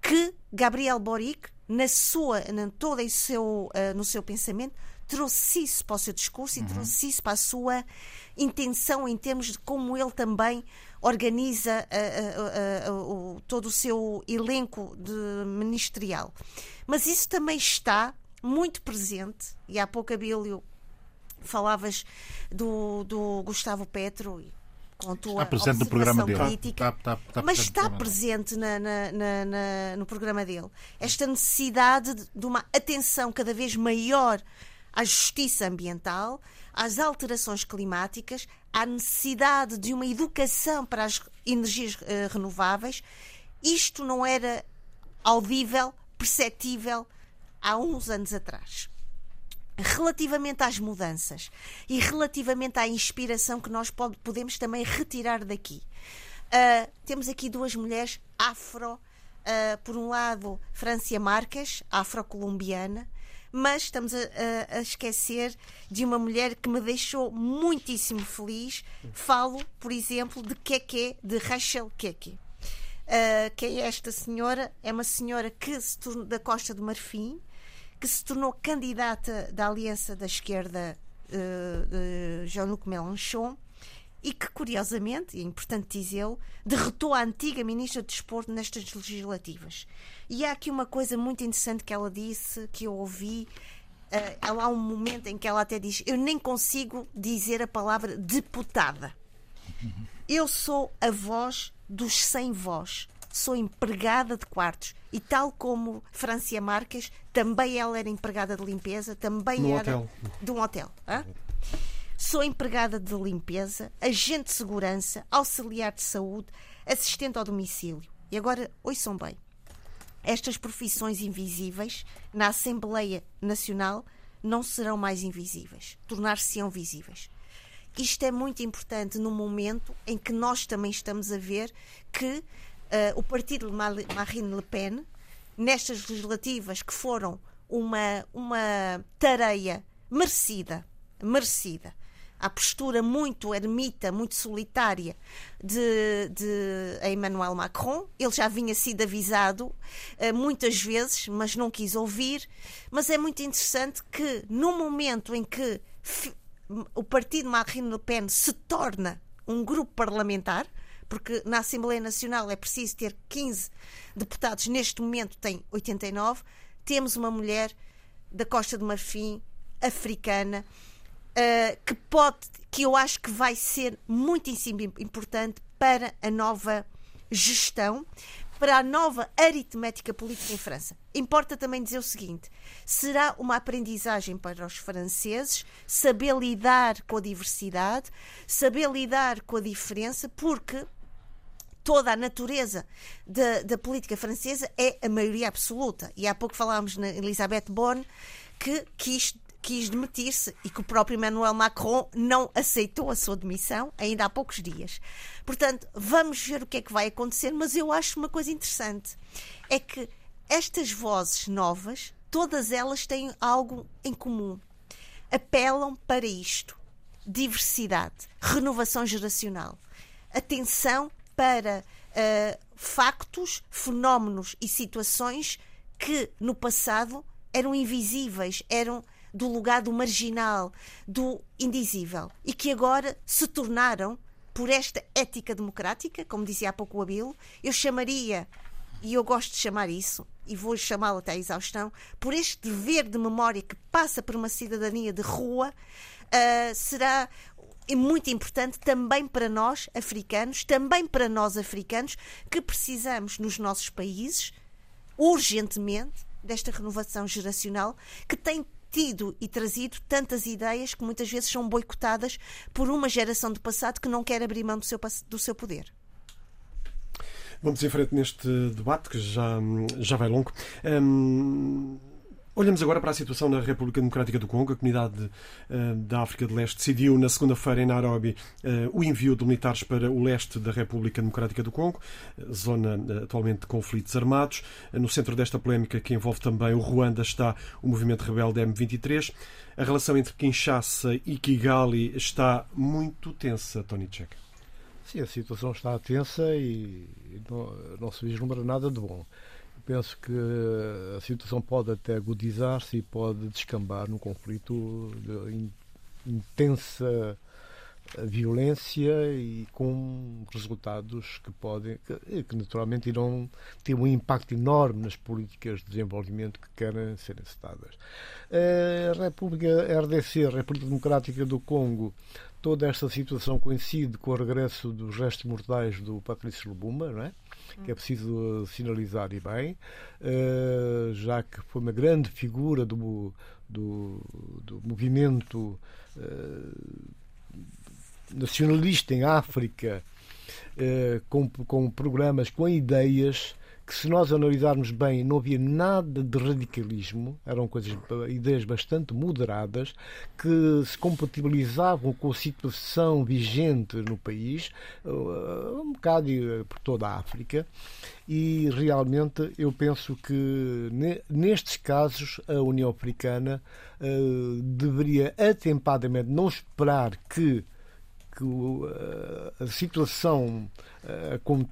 Que Gabriel Boric, na sua, na, todo em seu, no seu pensamento, trouxe isso para o seu discurso e uhum. trouxe isso para a sua intenção em termos de como ele também organiza uh, uh, uh, todo o seu elenco de ministerial. Mas isso também está muito presente, e há pouco, Abílio, falavas do, do Gustavo Petro, com a tua Está presente no programa dele. crítica, Está- está- está mas presente no está presente na- na- na- no programa dele. Esta necessidade de- de uma atenção cada vez maior à justiça ambiental, às alterações climáticas, à necessidade de uma educação para as energias eh, renováveis. Isto não era audível, perceptível há uns anos atrás relativamente às mudanças e relativamente à inspiração que nós pod- podemos também retirar daqui. Ah, temos aqui duas mulheres afro, ah, por um lado, Francia Marques, afro-colombiana, mas estamos a, a- a esquecer de uma mulher que me deixou muitíssimo feliz. Falo, por exemplo, de Keke, de Rachel Keke. Uh, quem é esta senhora? É uma senhora que se tornou da Costa do Marfim, que se tornou candidata da Aliança da Esquerda uh, de Jean-Luc Mélenchon e que, curiosamente, e é importante dizê-lo, derrotou a antiga Ministra do Desporto nestas legislativas. E há aqui uma coisa muito interessante que ela disse, que eu ouvi. Uh, há um momento em que ela até diz: Eu nem consigo dizer a palavra deputada. Eu sou a voz dos sem voz. Sou empregada de quartos. E tal como Francia Marques, também ela era empregada de limpeza, também Num era hotel. de um hotel. hã? Sou empregada de limpeza, agente de segurança, auxiliar de saúde, assistente ao domicílio. E agora, ouçam bem. Estas profissões invisíveis na Assembleia Nacional não serão mais invisíveis, tornar-se-ão visíveis. Isto é muito importante no momento em que nós também estamos a ver que eh, o partido Marine Le Pen, nestas legislativas que foram uma, uma tareia merecida, merecida, a postura muito ermita, muito solitária de, de Emmanuel Macron. Ele já vinha sido avisado eh, muitas vezes, mas não quis ouvir. Mas é muito interessante que, no momento em que o partido Marine Le Pen se torna um grupo parlamentar, porque na Assembleia Nacional é preciso ter 15 deputados, neste momento tem 89, temos uma mulher da Costa do Marfim, africana, uh, que pode, que eu acho que vai ser muitíssimo importante para a nova gestão, para a nova aritmética política em França. Importa também dizer o seguinte: será uma aprendizagem para os franceses saber lidar com a diversidade, saber lidar com a diferença, porque toda a natureza da, da política francesa é a maioria absoluta. E há pouco falámos na Elisabeth Bonne que quis, quis demitir-se e que o próprio Emmanuel Macron não aceitou a sua demissão ainda há poucos dias. Portanto, vamos ver o que é que vai acontecer, mas eu acho uma coisa interessante: é que estas vozes novas, todas elas têm algo em comum. Apelam para isto: diversidade, renovação geracional, atenção para uh, factos, fenómenos e situações que no passado eram invisíveis, eram do lugar do marginal, do indizível e que agora se tornaram, por esta ética democrática, como dizia há pouco o Abilo, eu chamaria, e eu gosto de chamar isso, e vou chamá-lo até à exaustão, por este dever de memória que passa por uma cidadania de rua, uh, será é muito importante também para nós africanos, também para nós africanos, que precisamos nos nossos países, urgentemente, desta renovação geracional que tem tido e trazido tantas ideias que muitas vezes são boicotadas por uma geração do passado que não quer abrir mão do seu, do seu poder. Vamos em frente neste debate que já, já vai longo. Hum... Olhamos agora para a situação na República Democrática do Congo. A comunidade uh, da África de Leste decidiu na segunda-feira em Nairobi uh, o envio de militares para o leste da República Democrática do Congo, zona uh, atualmente de conflitos armados. no centro desta polémica, que envolve também o Ruanda, está o movimento rebelde M23. A relação entre Kinshasa e Kigali está muito tensa, Tony Check. Sim, a situação está tensa e não, não se vislumbra nada de bom penso que a situação pode até agudizar-se e pode descambar num conflito de intensa a violência e com resultados que podem, que, que, naturalmente irão ter um impacto enorme nas políticas de desenvolvimento que querem ser encetadas. A República RDC, a República Democrática do Congo, toda esta situação coincide com o regresso dos restos mortais do Patrício Lubumba, não é? Que é preciso sinalizar. E bem, eh, já que foi uma grande figura do, do, do movimento eh, nacionalista em África, eh, com, com programas, com ideias que se nós analisarmos bem não havia nada de radicalismo, eram coisas, ideias bastante moderadas que se compatibilizavam com a situação vigente no país, eh, um bocado por toda a África, e realmente eu penso que nestes casos a União Africana uh, deveria atempadamente não esperar que que a situação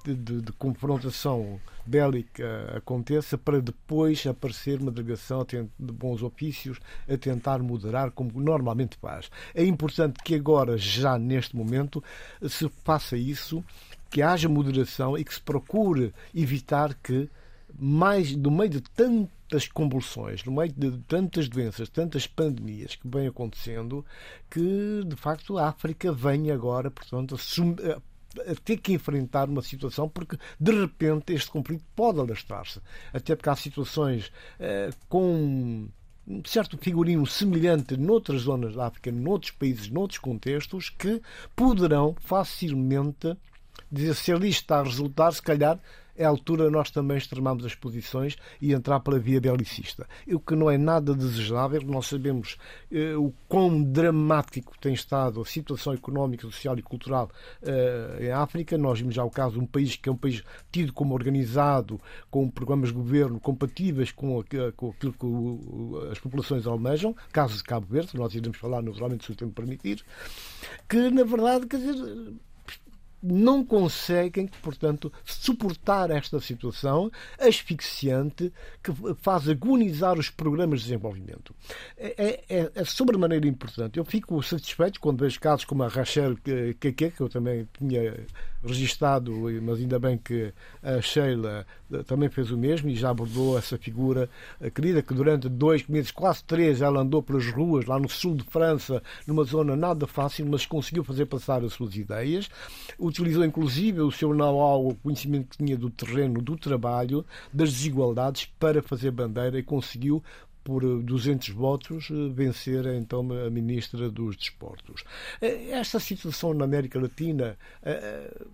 de, confrontação bélica aconteça para depois aparecer uma delegação de bons ofícios a tentar moderar como normalmente faz. É importante que agora, já neste momento, se faça isso, que haja moderação e que se procure evitar que mais no meio de tantas convulsões, no meio de tantas doenças, tantas pandemias que vêm acontecendo, que de facto a África vem agora, portanto, a, ter que enfrentar uma situação porque de repente este conflito pode alastrar-se. Até porque há situações eh, com um certo figurino semelhante noutras zonas da África, noutros países, noutros contextos, que poderão facilmente dizer se ali está a resultar, se calhar é a altura nós também extremarmos as posições e entrar pela via belicista. O que não é nada desejável, nós sabemos eh, o quão dramático tem estado a situação económica, social e cultural eh, em África. Nós vimos já o caso de um país que é um país tido como organizado, com programas de governo compatíveis com, com aquilo que as populações almejam, caso de Cabo Verde, nós iremos falar naturalmente se o tempo permitir, que na verdade, quer dizer, não conseguem, portanto, suportar esta situação asfixiante que faz agonizar os programas de desenvolvimento. É, é, é sobremaneira importante. Eu fico satisfeito quando vejo casos como a Rachel Keke, que eu também tinha registado, mas ainda bem que a Sheila eh, também fez o mesmo e já abordou essa figura querida que durante dois meses, quase três, ela andou pelas ruas lá no sul de França, numa zona nada fácil, mas conseguiu fazer passar as suas ideias. Utilizou inclusive o seu know-how, o conhecimento que tinha do terreno, do trabalho, das desigualdades para fazer bandeira e conseguiu por 200 eh, votos, eh, vencer então a ministra dos Desportos. Eh, esta situação na América Latina,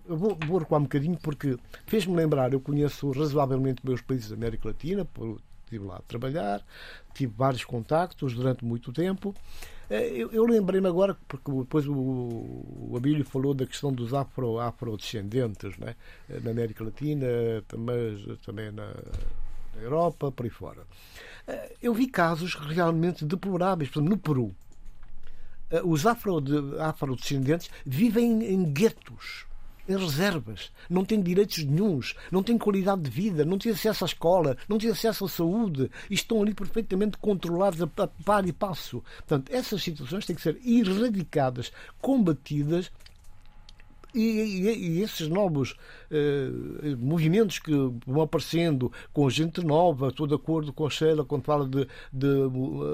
vou, vou recuar um bocadinho porque fez-me lembrar, eu conheço razoavelmente meus países da América Latina, estive lá a trabalhar, tive vários contactos durante muito tempo. Eu, eu lembrei-me agora, porque depois o, o Abílio falou da questão dos afro, afrodescendentes né? na América Latina, também, também na, na Europa, por aí fora. Eh, eu vi casos realmente deploráveis. Por exemplo, no Peru, eh, os afrodescendentes vivem em guetos, em reservas, não têm direitos nenhums, não têm qualidade de vida, não têm acesso à escola, não têm acesso à saúde. E estão ali perfeitamente controlados a par e passo. Portanto, essas situações têm que ser erradicadas, combatidas e, e, e, esses novos eh, movimentos que vão aparecendo com gente nova, estou de acordo com a Sheila quando fala de, de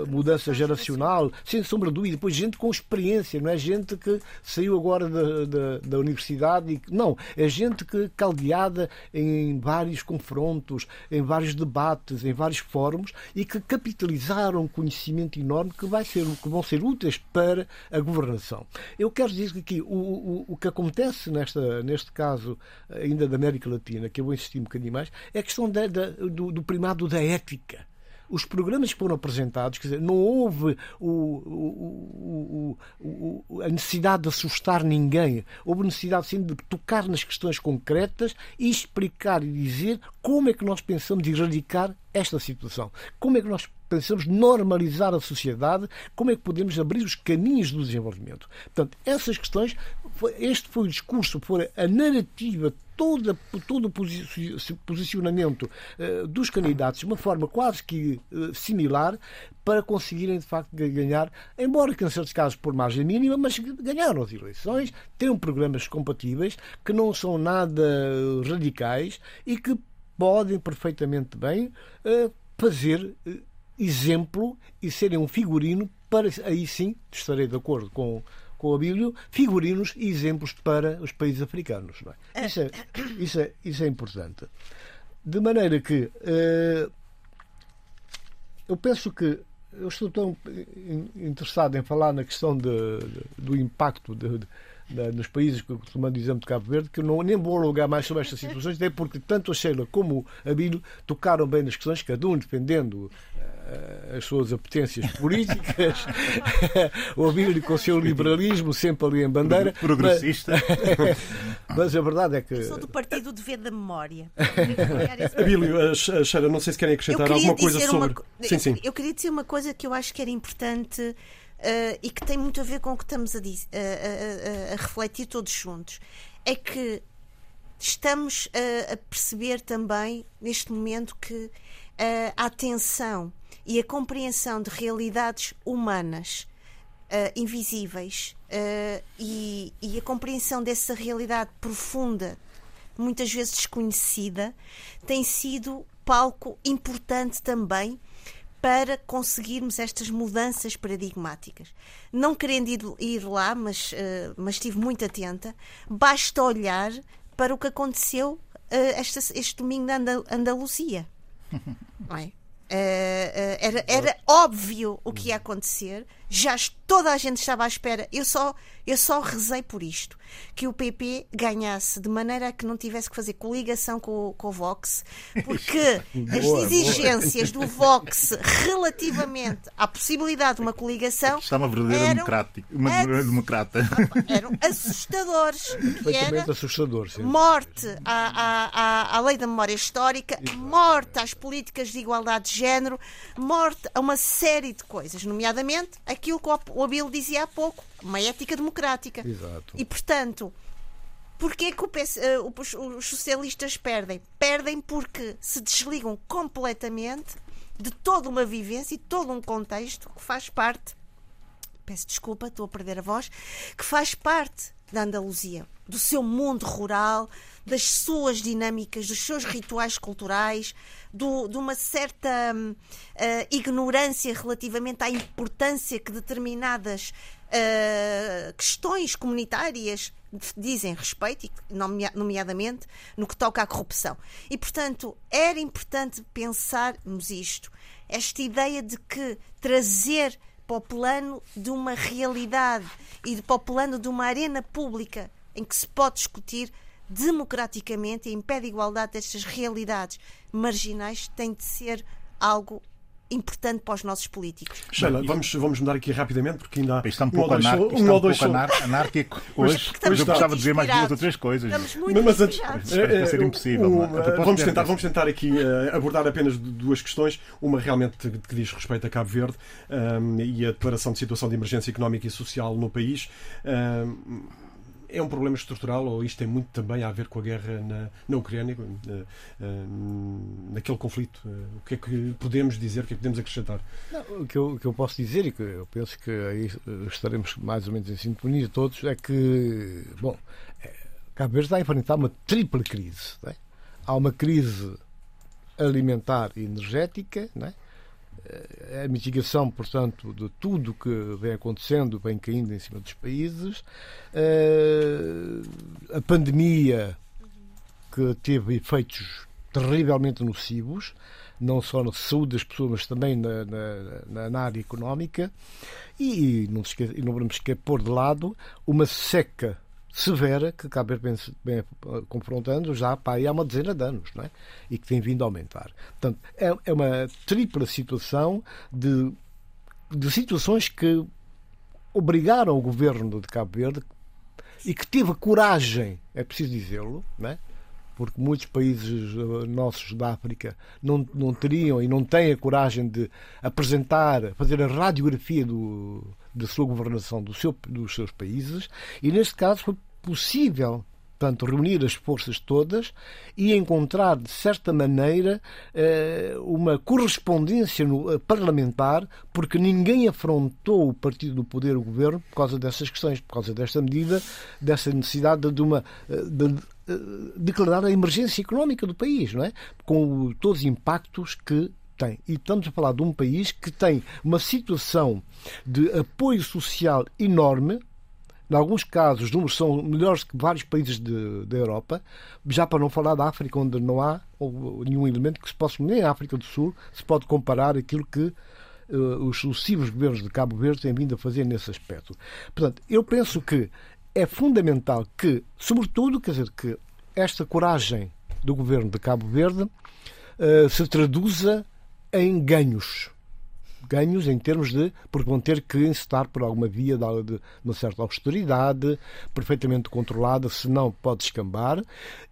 mudança geracional, sem sombra de dúvida, depois gente com experiência, não é gente que saiu agora da, da, da universidade, e, não, é gente que caldeada em vários confrontos, em vários debates, em vários fóruns e que capitalizaram um conhecimento enorme que, vai ser, que vão ser úteis para a governação. Eu quero dizer que aqui o, o, o que acontece nesta, neste caso ainda da América Latina, que eu vou insistir um bocadinho mais, é a questão da, da, do, do primado da ética. Os programas que foram apresentados, quer dizer, não houve o, o, o, a necessidade de assustar ninguém, houve necessidade sim de tocar nas questões concretas e explicar e dizer como é que nós pensamos erradicar esta situação, como é que nós pensamos normalizar a sociedade, como é que podemos abrir os caminhos do desenvolvimento. Portanto, essas questões, este foi o discurso, foi a narrativa toda, todo o posicionamento uh, dos candidatos de uma forma quase que uh, similar para conseguirem, de facto, ganhar, embora que em certos casos por margem mínima, mas ganharam as eleições, têm programas compatíveis, que não são nada radicais e que podem perfeitamente bem uh, fazer exemplo e serem um figurino para, aí sim, estarei de acordo com com o Abílio figurinos e exemplos para os países africanos. É? Isso, é, isso, é, isso é importante. De maneira que uh, eu penso que eu estou tão interessado em falar na questão de, de, do impacto de, nos países que costumamos dizer de Cabo Verde, que eu não, nem vou alugar mais sobre estas situações, até porque tanto a Sheila como a Abílio tocaram bem nas questões, cada um defendendo uh, as suas apetências políticas, o Abílio com o seu liberalismo sempre ali em bandeira. Progressista. Mas, mas a verdade é que. Eu sou do Partido de Dever da Memória. Abílio, a Sheila, não sei se querem acrescentar alguma coisa sobre. Uma... Sim, sim. Eu queria dizer uma coisa que eu acho que era importante uh, e que tem muito a ver com o que estamos a, a, a, a refletir todos juntos. É que estamos a perceber também, neste momento, que a atenção e a compreensão de realidades humanas uh, invisíveis uh, e, e, a compreensão dessa realidade profunda, muitas vezes desconhecida, tem sido palco importante também para conseguirmos estas mudanças paradigmáticas. Não querendo ir, ir lá, mas, uh, mas estive muito atenta, basta olhar para o que aconteceu este, este domingo na Andal Andaluzia. Não é? Uh, era, era óbvio o que ia acontecer, já toda a gente estava à espera. Eu só, eu só rezei por isto: que o PP ganhasse de maneira a que não tivesse que fazer coligação com, com o Vox, porque boa, as exigências boa. do Vox relativamente à possibilidade de uma coligação. Está uma verdadeira eram, uma eram, democrata. Eram assustadores. Perfeitamente assustadores. Morte à, à, à, lei da memória histórica, morte às políticas de igualdade de género, morte a uma série de coisas, nomeadamente aquilo que o Abel dizia há pouco, uma ética democrática. Exato. E, portanto, Porquê que eh, os socialistas perdem? Perdem porque se desligam completamente de toda uma vivência e todo um contexto que faz parte. Peço desculpa, estou a perder a voz. Que faz parte da Andaluzia, do seu mundo rural, das suas dinâmicas, dos seus rituais culturais, do, de uma certa uh, ignorância relativamente à importância que determinadas uh, questões comunitárias dizem respeito, nomeadamente no que toca à corrupção. E, portanto, era importante pensarmos isto. Esta ideia de que trazer para o plano de uma realidade e para o plano de uma arena pública em que se pode discutir democraticamente e em pé de igualdade destas realidades marginais tem de ser algo importante para os nossos políticos. Sheila, vamos, vamos mudar aqui rapidamente porque ainda há está um pouco, um anar, um um pouco anárquico hoje. Hoje eu gostava de dizer mais duas ou três coisas. Estamos muito mas antes, é, ser impossível. Um, vamos, tentar, vamos tentar aqui uh, abordar apenas duas questões. Uma realmente que diz respeito a Cabo Verde um, e a declaração de situação de emergência económica e social no país. Um, é um problema estrutural ou isto tem muito também a ver com a guerra na, na Ucrânia, na, naquele conflito? O que é que podemos dizer, o que é que podemos acrescentar? Não, o, que eu, o que eu posso dizer, e que eu penso que aí estaremos mais ou menos em sintonia todos, é que, bom, Cabo Verde está a enfrentar uma tripla crise. É? Há uma crise alimentar e energética, não é? A mitigação, portanto, de tudo que vem acontecendo, vem caindo em cima dos países, eh, a pandemia que teve efeitos terrivelmente nocivos, não só na saúde das pessoas, mas também na, na, na área económica, e não, não vamos esquecer pôr de lado uma seca severa que Cabo Verde vem, vem confrontando já pá, há uma dezena de anos não é? e que tem vindo a aumentar. Portanto, é, é uma tripla situação de, de situações que obrigaram o governo de Cabo Verde e que teve coragem, é preciso dizê-lo, é? Porque muitos países uh, nossos da África não, não teriam e não têm a coragem de apresentar, fazer a radiografia do, da sua governação do seu, dos seus países, e neste caso foi possível portanto, reunir as forças todas e encontrar, de certa maneira, eh, uma correspondência eh, parlamentar, porque ninguém afrontou o partido do poder, o governo, por causa dessas questões, por causa desta medida, dessa necessidade de uma. Eh, de, declarar a emergência económica do país, não é? Com todos os impactos que tem. E estamos a falar de um país que tem uma situação de apoio social enorme, em alguns casos, os números são melhores que vários países de, da Europa, já para não falar da África, onde não há nenhum elemento que se possa, nem a África do Sul, se pode comparar aquilo que uh, os sucessivos governos de Cabo Verde têm vindo a fazer nesse aspecto. Portanto, eu penso que é fundamental que, sobretudo, quer dizer, que esta coragem do governo de Cabo Verde uh, se traduza em ganhos ganhos em termos de. porque vão ter que incitar por alguma via de, uma certa austeridade, perfeitamente controlada, senão pode escambar,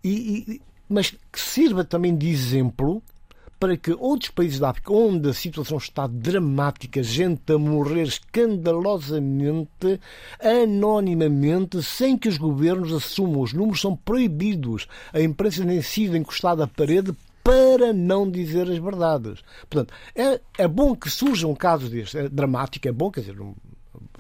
e, e, mas que sirva também de exemplo para que outros países da África, onde a situação está dramática, gente a morrer escandalosamente, anonimamente, sem que os governos assumam, os números são proibidos, a imprensa tem sido encostada à parede para não dizer as verdades. Portanto, é, é bom que surja um caso deste. É dramático, é bom, quer dizer,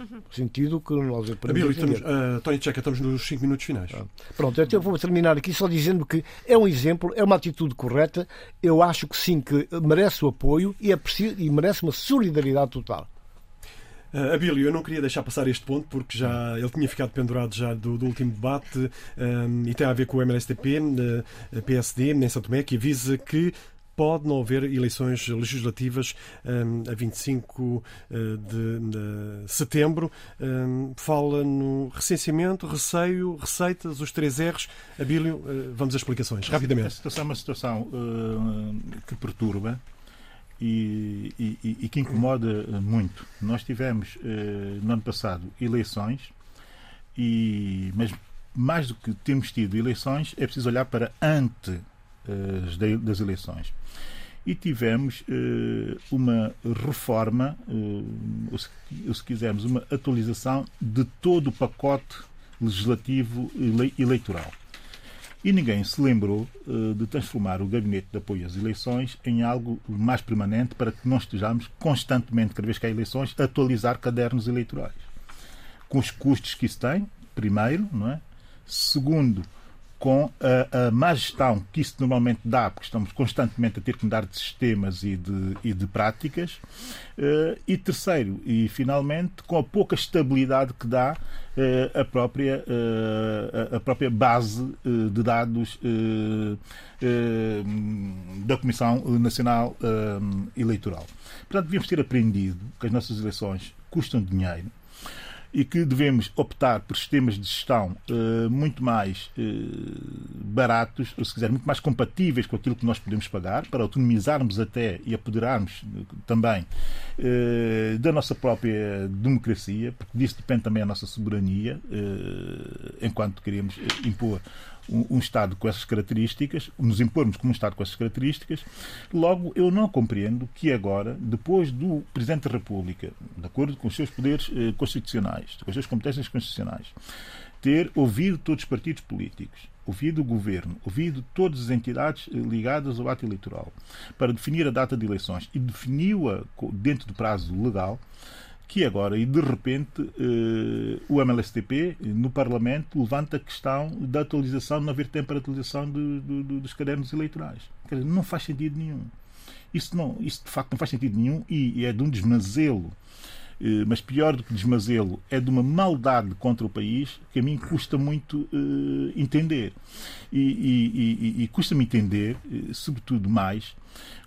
no sentido que nós aprendemos. Abílio, estamos, uh, Tony Checa, estamos nos 5 minutos finais. Ah, pronto, então eu vou terminar aqui só dizendo que é um exemplo, é uma atitude correta. Eu acho que sim, que merece o apoio e, é preciso, e merece uma solidariedade total. Uh, Abílio, eu não queria deixar passar este ponto porque já ele tinha ficado pendurado já do, do último debate um, e tem a ver com o MLSTP, uh, PSD, em São Tomé, que avisa que pode não haver eleições legislativas um, a 25 uh, de, setembro. Um, fala no recenseamento, receio, receitas, os três R's. Abílio, uh, vamos às explicações, rapidamente. A situação é uma situação uh, que perturba e, e, e, que incomoda muito. Nós tivemos eh, no ano passado eleições, e, mas mais do que temos tido eleições, é preciso olhar para antes eh, das eleições. E tivemos eh, uma reforma, ou se, ou se quisermos, uma atualização de todo o pacote legislativo eleitoral. E ninguém se lembrou de transformar o gabinete de apoio às eleições em algo mais permanente para que não estejamos constantemente, cada vez que há eleições, a atualizar cadernos eleitorais. Com os custos que isso tem, primeiro, não é? Segundo, com a, a má gestão que isso normalmente dá, porque estamos constantemente a ter que mudar de sistemas e de, e de práticas. Uh, e terceiro, e finalmente, com a pouca estabilidade que dá uh, a, própria, uh, a própria base de dados da Comissão Nacional Eleitoral. Portanto, devíamos ter aprendido que as nossas eleições custam dinheiro e que devemos optar por sistemas de gestão uh, muito mais uh, baratos, ou se quiser, muito mais compatíveis com aquilo que nós podemos pagar, para autonomizarmos até e apoderarmos também uh, da nossa própria democracia, porque disso depende também a nossa soberania, enquanto queremos impor um, Estado com essas características, nos impormos como um Estado com essas características, logo eu não compreendo que agora, depois do Presidente da República, de acordo com os seus poderes eh, constitucionais, com as suas competências constitucionais, ter ouvido todos os partidos políticos, ouvido o governo, ouvido todas as entidades eh, ligadas ao ato eleitoral, para definir a data de eleições e definiu-a dentro do prazo legal, que agora, e de repente, eh, o MLSTP, no Parlamento, levanta a questão da atualização, não haver tempo para atualização de, de, de, dos cadernos eleitorais. Quer dizer, não faz sentido nenhum. Isso, não, isso de facto não faz sentido nenhum e é de um desmazelo. Eh, mas pior do que desmazelo, é de uma maldade contra o país que a mim custa muito uh, entender. E, e, e, e custa-me entender, sobretudo mais,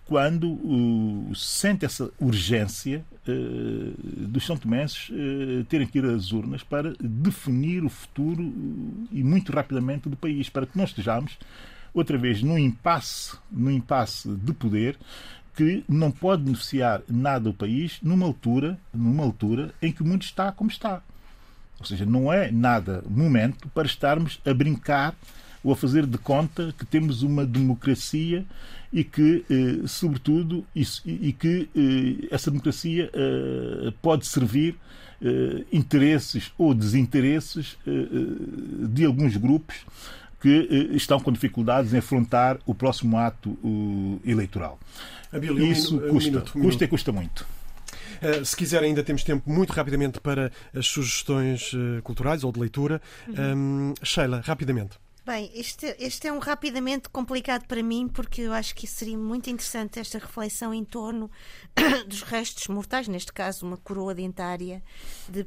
quando uh, sente essa urgência uh, dos São Tomenses uh, terem que ir às urnas para definir o futuro uh, e muito rapidamente do país, para que não estejamos outra vez num impasse, num impasse de poder que não pode beneficiar nada o país numa altura, numa altura em que o mundo está como está. Ou seja, não é nada momento para estarmos a brincar ou a fazer de conta que temos uma democracia e que, eh, sobretudo, isso, e que eh, essa democracia eh, pode servir interesses ou desinteresses de alguns grupos que estão com dificuldades em afrontar o próximo ato eleitoral. Abílio, Isso um custa, minuto, um custa e custa muito. Uh, se quiser, ainda temos tempo muito rapidamente para as sugestões uh, culturais ou de leitura. Uhum. Um, Sheila, rapidamente. Bem, este, este é um rapidamente complicado para mim, porque eu acho que seria muito interessante esta reflexão em torno dos restos mortais, neste caso, uma coroa dentária de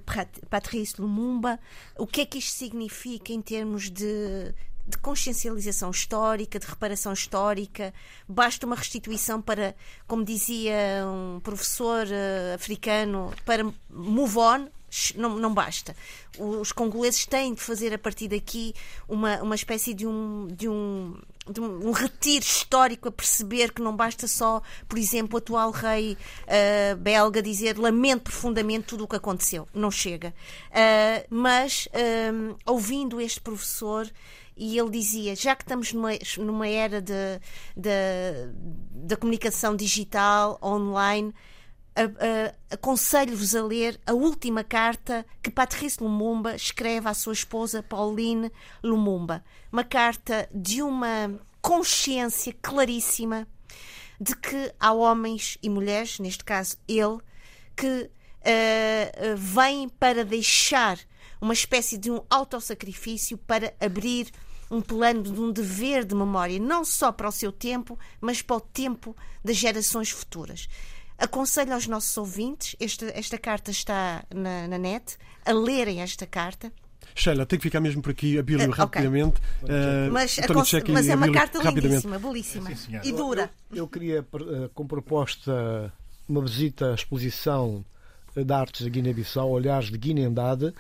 Patrice Lumumba. O que é que isto significa em termos de de consciencialização histórica, de reparação histórica. Basta uma restituição para, como dizia um professor uh, africano, para move on, não, não basta. Os congoleses têm de fazer a partir daqui uma, uma espécie de um, de, um, de um, retiro histórico a perceber que não basta só, por exemplo, o atual rei uh, belga dizer lamento profundamente tudo o que aconteceu. Não chega. Uh, mas, uh, ouvindo este professor, e ele dizia: já que estamos numa, numa era da comunicação digital, online, aconselho-vos a ler a última carta que Patrice Lumumba escreve à sua esposa Pauline Lumumba. Uma carta de uma consciência claríssima de que há homens e mulheres, neste caso ele, que uh, vêm para deixar uma espécie de um autossacrifício para abrir um plano de um dever de memória, não só para o seu tempo, mas para o tempo das gerações futuras. Aconselho aos nossos ouvintes, esta, esta carta está na, na net, a lerem esta carta. Sheila, tem que ficar mesmo por aqui, Abílio, uh, rapidamente. Okay. Uh, mas, mas é uma carta lindíssima, belíssima Sim, e dura. Eu, eu queria, uh, com proposta, uma visita à exposição de Artes da Guiné-Bissau, Olhares de Guinendade,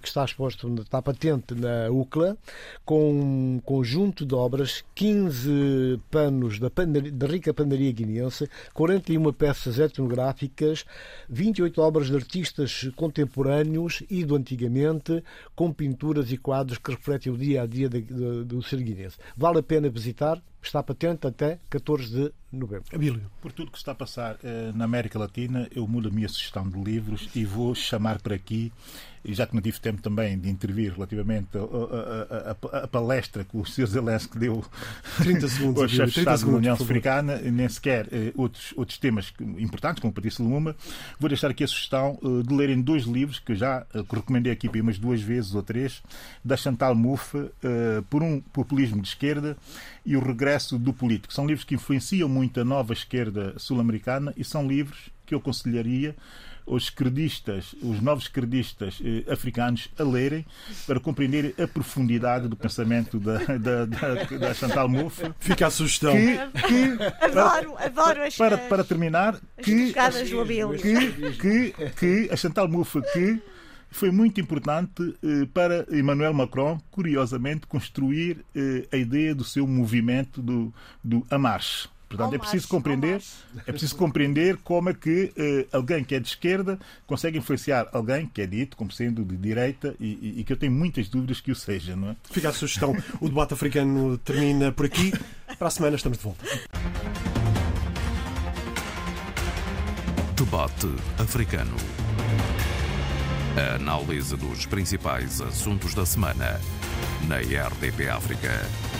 que está exposto, está patente na UCLA, com um conjunto de obras, 15 panos da, da rica panaria guineense, 41 peças etnográficas, 28 obras de artistas contemporâneos e do antigamente, com pinturas e quadros que refletem o dia a dia do ser guinense. Vale a pena visitar, está patente até 14 de novembro. Abílio. Por tudo que está a passar eh, na América Latina, eu mudo a minha sugestão de livros e vou chamar para aqui e já que não tive tempo também de intervir relativamente a palestra que o Sr. Zelensky deu 30 segundos, ao chefe de Estado da União Africana, nem sequer eh, outros, outros temas importantes, como o Patrícia Lumumba, vou deixar aqui a sugestão eh, de lerem dois livros que eu já eh, recomendei aqui umas duas vezes ou três, da Chantal Mouffe, por um populismo de esquerda e o regresso do político. São livros que influenciam muito a nova esquerda sul-americana e são livros que eu aconselharia os credistas, os novos credistas eh, africanos a lerem para compreender a profundidade do pensamento da, da, da, da Chantal Mouffe. Fica a sugestão. Que, que, adoro, para, adoro as para, para terminar, que, que, que, que a Chantal Mouffe que foi muito importante eh, para Emmanuel Macron, curiosamente, construir eh, a ideia do seu movimento do, do A Portanto, é preciso compreender, é preciso compreender como é que eh, alguém que é de esquerda consegue influenciar alguém que é dito como sendo de direita e, e, e, que eu tenho muitas dúvidas que o seja, não é? Fica a sugestão. O debate africano termina por aqui. Para a semana estamos de volta. Debate africano. A análise dos principais assuntos da semana na RDP África.